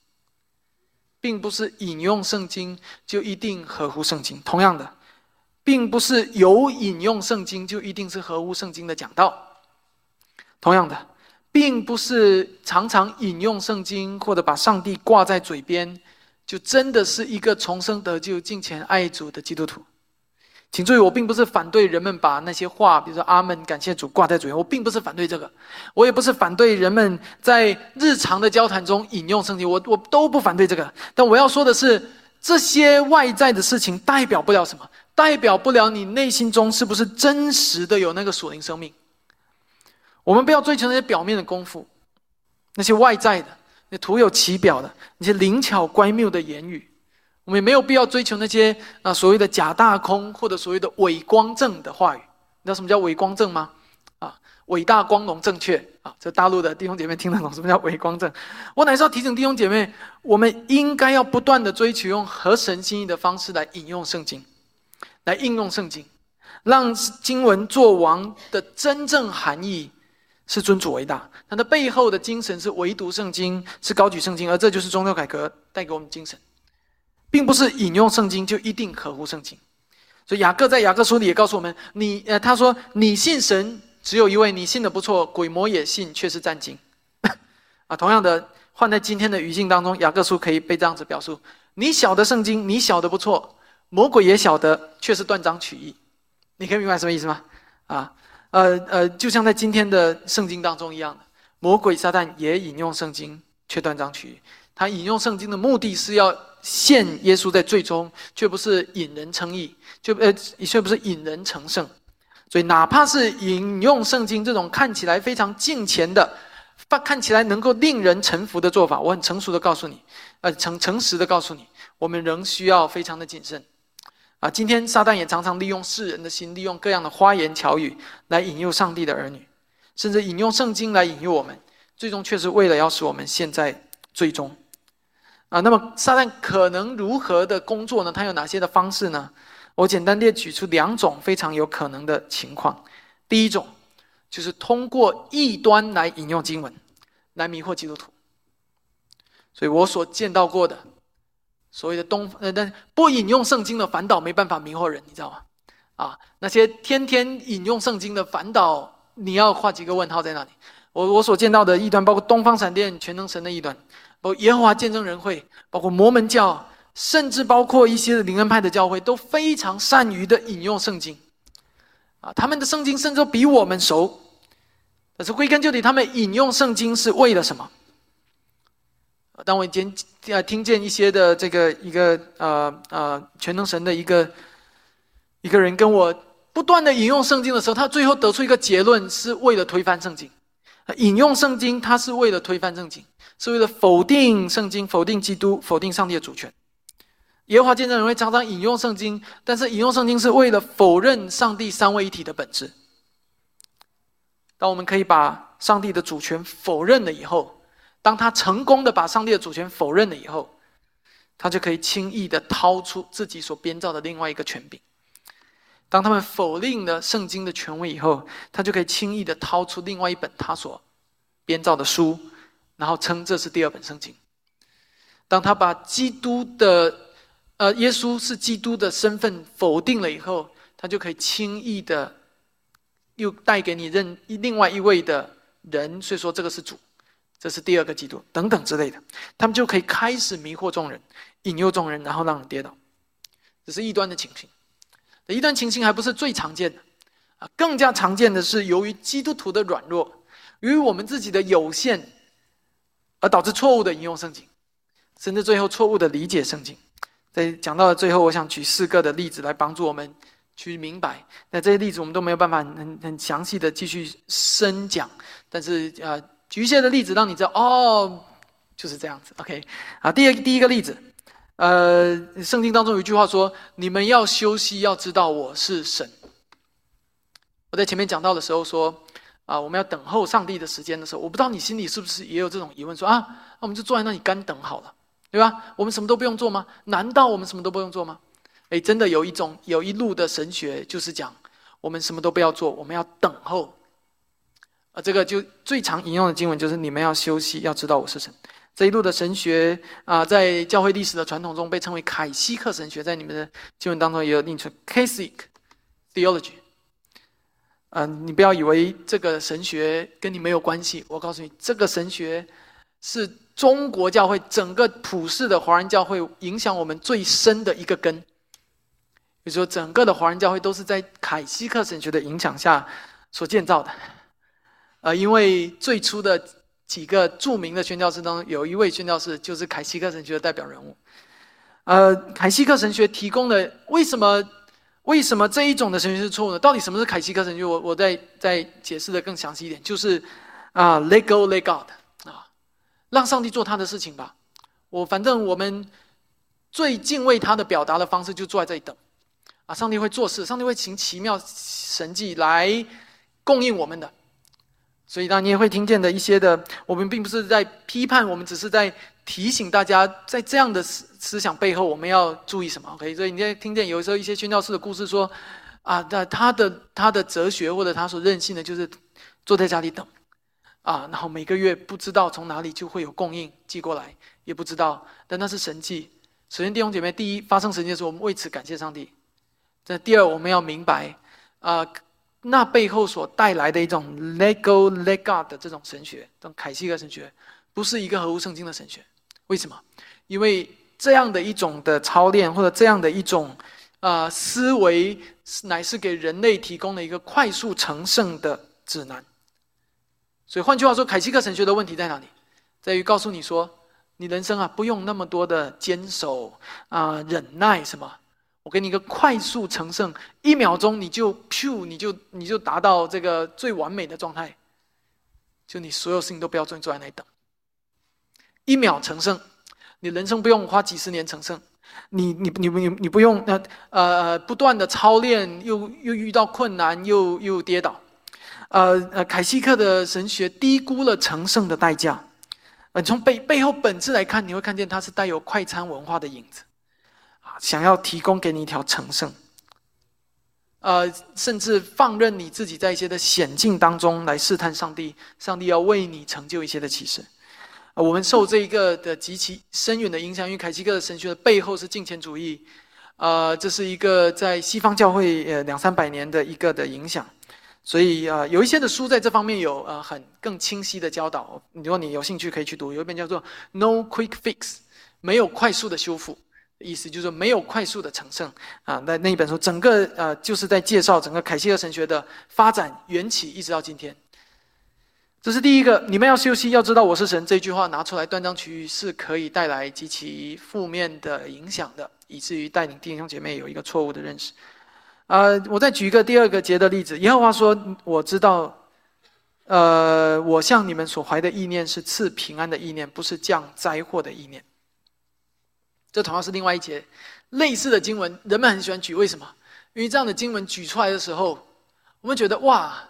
S1: 并不是引用圣经就一定合乎圣经。同样的，并不是有引用圣经就一定是合乎圣经的讲道。同样的，并不是常常引用圣经或者把上帝挂在嘴边。就真的是一个重生得救、敬虔爱主的基督徒，请注意，我并不是反对人们把那些话，比如说“阿门”、“感谢主”挂在嘴边，我并不是反对这个，我也不是反对人们在日常的交谈中引用圣经，我我都不反对这个。但我要说的是，这些外在的事情代表不了什么，代表不了你内心中是不是真实的有那个属灵生命。我们不要追求那些表面的功夫，那些外在的。那徒有其表的那些灵巧乖谬的言语，我们也没有必要追求那些啊所谓的假大空或者所谓的伪光正的话语。你知道什么叫伪光正吗？啊，伟大光荣正确啊！这大陆的弟兄姐妹听得懂什么叫伪光正？我乃是要提醒弟兄姐妹，我们应该要不断的追求用合神心意的方式来引用圣经，来应用圣经，让经文作王的真正含义。是尊主为大，它的背后的精神是唯独圣经，是高举圣经，而这就是宗教改革带给我们精神，并不是引用圣经就一定合乎圣经。所以雅各在雅各书里也告诉我们：你呃，他说你信神只有一位，你信的不错，鬼魔也信，却是战经。啊，同样的换在今天的语境当中，雅各书可以被这样子表述：你晓得圣经，你晓得不错，魔鬼也晓得，却是断章取义。你可以明白什么意思吗？啊？呃呃，就像在今天的圣经当中一样的，魔鬼撒旦也引用圣经，却断章取义。他引用圣经的目的是要陷耶稣在最终，却不是引人称义，就呃，却不是引人成圣。所以，哪怕是引用圣经这种看起来非常敬虔的，看起来能够令人臣服的做法，我很成熟的告诉你，呃，诚诚实的告诉你，我们仍需要非常的谨慎。啊，今天撒旦也常常利用世人的心，利用各样的花言巧语来引诱上帝的儿女，甚至引用圣经来引诱我们，最终却是为了要使我们现在最终。啊，那么撒旦可能如何的工作呢？他有哪些的方式呢？我简单列举出两种非常有可能的情况。第一种就是通过异端来引用经文，来迷惑基督徒。所以我所见到过的。所谓的东呃，但不引用圣经的反倒没办法迷惑人，你知道吗？啊，那些天天引用圣经的反倒，你要画几个问号在那里？我我所见到的异端，包括东方闪电全能神的异端，包括耶和华见证人会，包括摩门教，甚至包括一些灵恩派的教会，都非常善于的引用圣经。啊，他们的圣经甚至比我们熟。但是归根究底，他们引用圣经是为了什么？当我今呃听见一些的这个一个呃呃全能神的一个一个人跟我不断的引用圣经的时候，他最后得出一个结论，是为了推翻圣经。引用圣经，他是为了推翻圣经，是为了否定圣经，否定基督，否定上帝的主权。耶和华见证人会常常引用圣经，但是引用圣经是为了否认上帝三位一体的本质。当我们可以把上帝的主权否认了以后，当他成功的把上帝的主权否认了以后，他就可以轻易的掏出自己所编造的另外一个权柄。当他们否定了圣经的权威以后，他就可以轻易的掏出另外一本他所编造的书，然后称这是第二本圣经。当他把基督的。呃，耶稣是基督的身份否定了以后，他就可以轻易的又带给你认另外一位的人，所以说这个是主，这是第二个基督等等之类的，他们就可以开始迷惑众人，引诱众人，然后让人跌倒。这是异端的情形，异端情形还不是最常见的啊，更加常见的是由于基督徒的软弱，由于我们自己的有限，而导致错误的引用圣经，甚至最后错误的理解圣经。在讲到了最后，我想举四个的例子来帮助我们去明白。那这些例子我们都没有办法很很详细的继续深讲，但是呃，举一些的例子让你知道哦，就是这样子。OK，啊，第二第一个例子，呃，圣经当中有一句话说：“你们要休息，要知道我是神。”我在前面讲到的时候说，啊，我们要等候上帝的时间的时候，我不知道你心里是不是也有这种疑问，说啊，那我们就坐在那里干等好了。对吧？我们什么都不用做吗？难道我们什么都不用做吗？哎，真的有一种有一路的神学，就是讲我们什么都不要做，我们要等候。啊，这个就最常引用的经文就是你们要休息，要知道我是神。这一路的神学啊，在教会历史的传统中被称为凯西克神学，在你们的经文当中也有念出 Catholic theology。嗯，你不要以为这个神学跟你没有关系，我告诉你，这个神学是。中国教会整个普世的华人教会影响我们最深的一个根，比如说整个的华人教会都是在凯西克神学的影响下所建造的。呃，因为最初的几个著名的宣教士当中，有一位宣教士就是凯西克神学的代表人物。呃，凯西克神学提供的为什么为什么这一种的神学是错误的？到底什么是凯西克神学？我我再再解释的更详细一点，就是啊，Let go, let God 啊。让上帝做他的事情吧，我反正我们最敬畏他的表达的方式就坐在这里等，啊，上帝会做事，上帝会行奇妙神迹来供应我们的，所以当你也会听见的一些的，我们并不是在批判，我们只是在提醒大家，在这样的思思想背后，我们要注意什么？OK，所以你在听见有时候一些宣教士的故事说，啊，那他的他的哲学或者他所任性的就是坐在家里等。啊，然后每个月不知道从哪里就会有供应寄过来，也不知道，但那是神迹。首先弟兄姐妹，第一发生神迹的时候，我们为此感谢上帝。这第二，我们要明白，啊，那背后所带来的一种 Let Go Let God 的这种神学，这种凯西格神学，不是一个合乎圣经的神学。为什么？因为这样的一种的操练，或者这样的一种啊思维，乃是给人类提供了一个快速成圣的指南。所以换句话说，凯西克神学的问题在哪里？在于告诉你说，你人生啊不用那么多的坚守啊忍耐什么，我给你一个快速成圣，一秒钟你就噗你就你就达到这个最完美的状态，就你所有事情都不要做，坐在那里等，一秒成圣，你人生不用花几十年成圣，你你你你你不用那呃不断的操练，又又遇到困难，又又跌倒。呃呃，凯西克的神学低估了成圣的代价。呃，从背背后本质来看，你会看见它是带有快餐文化的影子，啊，想要提供给你一条成圣。呃，甚至放任你自己在一些的险境当中来试探上帝，上帝要为你成就一些的启示。我们受这一个的极其深远的影响，因为凯西克的神学的背后是金钱主义，呃，这是一个在西方教会呃两三百年的一个的影响。所以啊，有一些的书在这方面有呃很更清晰的教导。如果你有兴趣，可以去读。有一本叫做《No Quick Fix》，没有快速的修复，意思就是说没有快速的成圣啊。那那一本书，整个呃就是在介绍整个凯西尔神学的发展缘起，一直到今天。这是第一个，你们要休息，要知道我是神。这句话拿出来断章取义，是可以带来极其负面的影响的，以至于带领弟兄姐妹有一个错误的认识。呃，我再举一个第二个节的例子。耶和华说：“我知道，呃，我向你们所怀的意念是赐平安的意念，不是降灾祸的意念。”这同样是另外一节类似的经文，人们很喜欢举，为什么？因为这样的经文举出来的时候，我们觉得哇，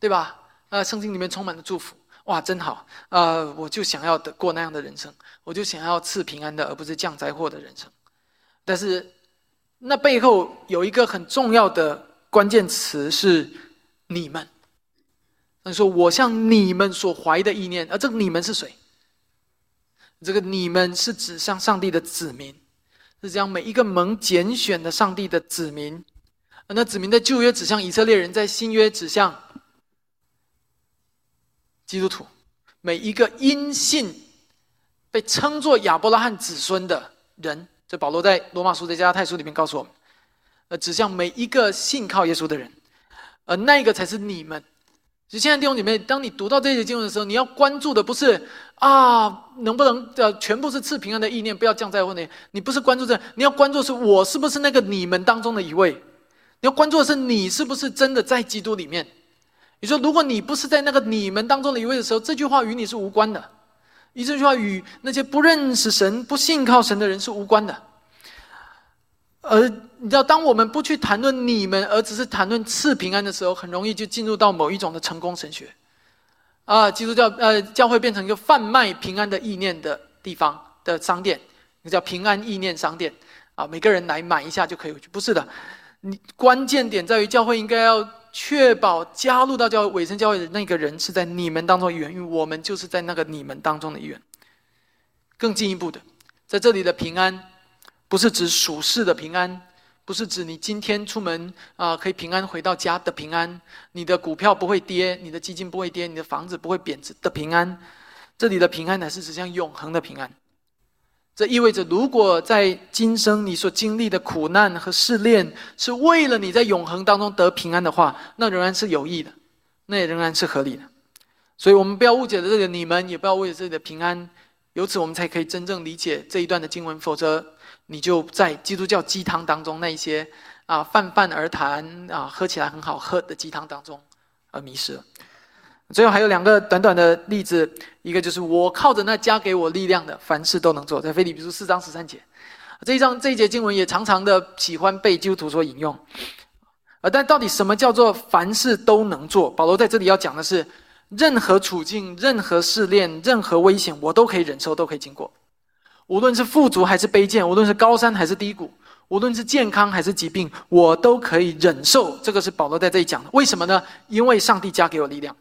S1: 对吧？呃，圣经里面充满了祝福，哇，真好。呃，我就想要的过那样的人生，我就想要赐平安的，而不是降灾祸的人生。但是，那背后有一个很重要的关键词是“你们”。那说我向你们所怀的意念，而这个你们是谁？这个你们是指向上帝的子民，是将每一个蒙拣选的上帝的子民。那子民的旧约指向以色列人，在新约指向基督徒，每一个因信被称作亚伯拉罕子孙的人。这保罗在罗马书、在加太书里面告诉我们，呃，指向每一个信靠耶稣的人，而那个才是你们。所以现在弟兄姐妹，当你读到这些经文的时候，你要关注的不是啊，能不能呃全部是赐平安的意念，不要降灾祸呢？你不是关注这，你要关注是我是不是那个你们当中的一位？你要关注的是你是不是真的在基督里面？你说，如果你不是在那个你们当中的一位的时候，这句话与你是无关的。以这句话与那些不认识神、不信靠神的人是无关的。而你知道，当我们不去谈论你们，而只是谈论赐平安的时候，很容易就进入到某一种的成功神学。啊，基督教呃教会变成一个贩卖平安的意念的地方的商店，那叫平安意念商店。啊，每个人来买一下就可以回去。不是的，你关键点在于教会应该要。确保加入到教会、委身教会的那个人是在你们当中一员，因为我们就是在那个你们当中的一员。更进一步的，在这里的平安，不是指属世的平安，不是指你今天出门啊可以平安回到家的平安，你的股票不会跌，你的基金不会跌，你的房子不会贬值的平安。这里的平安乃是指向永恒的平安。这意味着，如果在今生你所经历的苦难和试炼，是为了你在永恒当中得平安的话，那仍然是有益的，那也仍然是合理的。所以，我们不要误解了这个你们，也不要误解自己的平安。由此，我们才可以真正理解这一段的经文。否则，你就在基督教鸡汤当中那一些啊泛泛而谈啊喝起来很好喝的鸡汤当中而迷失了。最后还有两个短短的例子，一个就是我靠着那加给我力量的，凡事都能做，在腓立比书四章十三节，这一章这一节经文也常常的喜欢被基督徒所引用。呃，但到底什么叫做凡事都能做？保罗在这里要讲的是，任何处境、任何试炼、任何危险，我都可以忍受，都可以经过。无论是富足还是卑贱，无论是高山还是低谷，无论是健康还是疾病，我都可以忍受。这个是保罗在这里讲的。为什么呢？因为上帝加给我力量。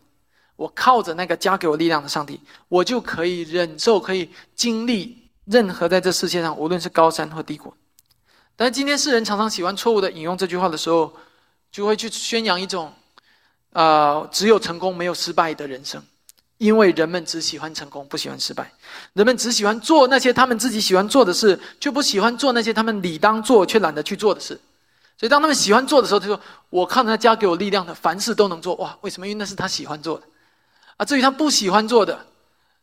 S1: 我靠着那个加给我力量的上帝，我就可以忍受，可以经历任何在这世界上，无论是高山或低谷。但是今天世人常常喜欢错误的引用这句话的时候，就会去宣扬一种，啊，只有成功没有失败的人生，因为人们只喜欢成功，不喜欢失败；人们只喜欢做那些他们自己喜欢做的事，就不喜欢做那些他们理当做却懒得去做的事。所以当他们喜欢做的时候，他说：“我靠，他加给我力量的，凡事都能做。”哇，为什么？因为那是他喜欢做的。啊，至于他不喜欢做的，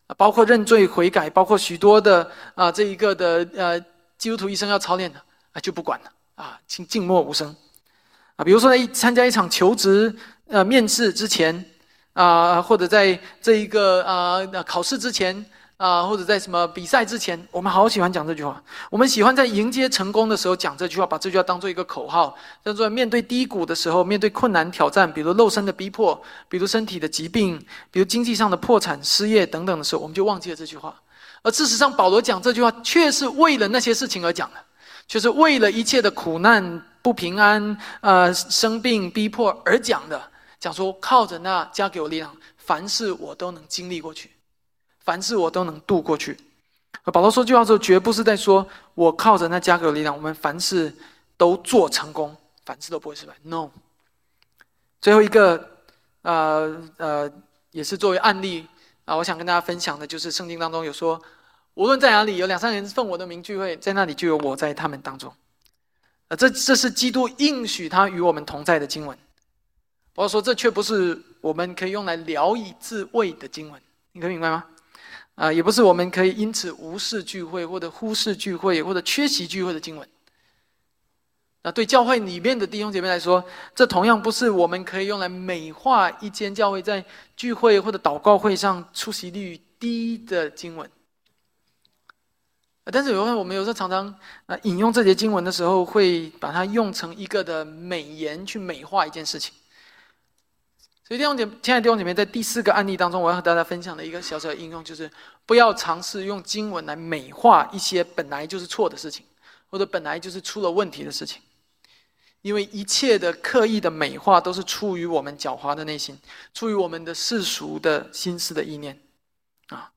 S1: 啊，包括认罪悔改，包括许多的啊，这一个的呃，基督徒医生要操练的，啊，就不管了，啊，静静默无声，啊，比如说在参加一场求职呃面试之前，啊，或者在这一个啊考试之前。啊，或者在什么比赛之前，我们好喜欢讲这句话。我们喜欢在迎接成功的时候讲这句话，把这句话当做一个口号。叫做面对低谷的时候，面对困难挑战，比如肉身的逼迫，比如身体的疾病，比如经济上的破产、失业等等的时候，我们就忘记了这句话。而事实上，保罗讲这句话，却是为了那些事情而讲的，却是为了一切的苦难、不平安、呃生病、逼迫而讲的。讲说靠着那加给我力量，凡事我都能经历过去。凡事我都能渡过去。保罗说句话时候，绝不是在说我靠着那加给我力量，我们凡事都做成功，凡事都不会失败。No。最后一个，呃呃，也是作为案例啊，我想跟大家分享的，就是圣经当中有说，无论在哪里有两三人奉我的名聚会，在那里就有我在他们当中。啊，这这是基督应许他与我们同在的经文。保罗说，这却不是我们可以用来聊以自慰的经文。你可以明白吗？啊，也不是我们可以因此无视聚会，或者忽视聚会，或者缺席聚会的经文。那对教会里面的弟兄姐妹来说，这同样不是我们可以用来美化一间教会在聚会或者祷告会上出席率低的经文。但是有时候我们有时候常常啊引用这节经文的时候，会把它用成一个的美言去美化一件事情。所以弟兄姐，亲爱的弟兄姐妹，在第四个案例当中，我要和大家分享的一个小小的应用，就是不要尝试用经文来美化一些本来就是错的事情，或者本来就是出了问题的事情。因为一切的刻意的美化，都是出于我们狡猾的内心，出于我们的世俗的心思的意念啊。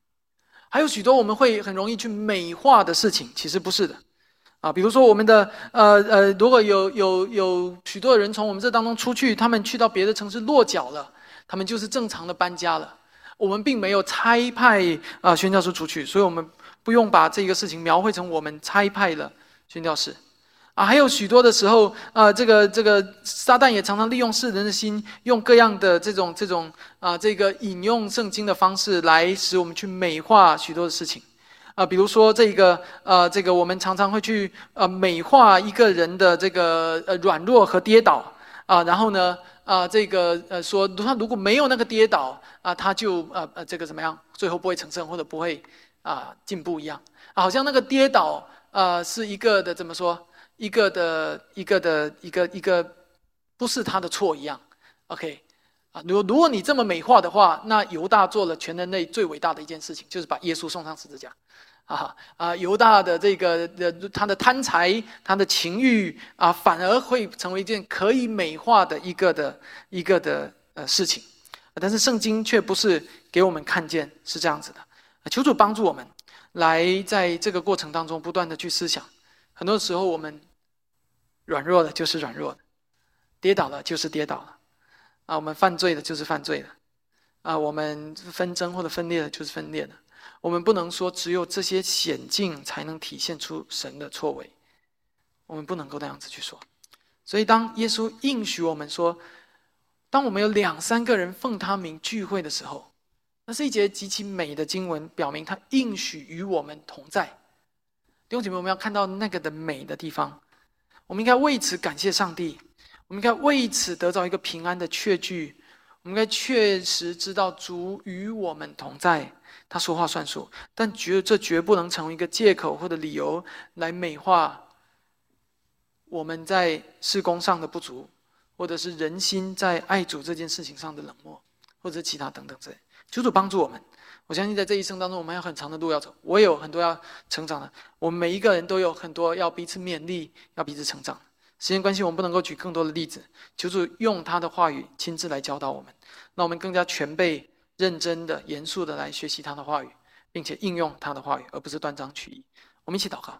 S1: 还有许多我们会很容易去美化的事情，其实不是的，啊，比如说我们的呃呃，如果有有有许多人从我们这当中出去，他们去到别的城市落脚了，他们就是正常的搬家了。我们并没有差派啊宣教师出去，所以我们不用把这个事情描绘成我们差派了宣教士。啊，还有许多的时候，啊，这个这个撒旦也常常利用世人的心，用各样的这种这种啊，这个引用圣经的方式来使我们去美化许多的事情，啊，比如说这个呃，这个我们常常会去呃美化一个人的这个呃软弱和跌倒啊，然后呢啊，这个呃说他如果没有那个跌倒啊，他就呃呃这个怎么样，最后不会成圣或者不会啊进步一样，好像那个跌倒呃是一个的怎么说？一个的一个的一个一个，不是他的错一样，OK，啊，如如果你这么美化的话，那犹大做了全人类最伟大的一件事情，就是把耶稣送上十字架，啊啊，犹大的这个的他的贪财，他的情欲啊，反而会成为一件可以美化的一个的一个的呃事情，但是圣经却不是给我们看见是这样子的，求主帮助我们，来在这个过程当中不断的去思想。很多时候，我们软弱的，就是软弱的；跌倒了，就是跌倒了；啊，我们犯罪的，就是犯罪的；啊，我们纷争或者分裂的，就是分裂的。我们不能说只有这些险境才能体现出神的错位，我们不能够那样子去说。所以，当耶稣应许我们说，当我们有两三个人奉他名聚会的时候，那是一节极其美的经文，表明他应许与我们同在。弟兄姐妹，我们要看到那个的美的地方，我们应该为此感谢上帝，我们应该为此得到一个平安的确据，我们应该确实知道主与我们同在，他说话算数，但绝这绝不能成为一个借口或者理由来美化我们在事工上的不足，或者是人心在爱主这件事情上的冷漠，或者其他等等之类。求主帮助我们。我相信在这一生当中，我们还有很长的路要走。我有很多要成长的。我们每一个人都有很多要彼此勉励、要彼此成长。时间关系，我们不能够举更多的例子。求主用他的话语亲自来教导我们，让我们更加全备、认真的、严肃的来学习他的话语，并且应用他的话语，而不是断章取义。我们一起祷告。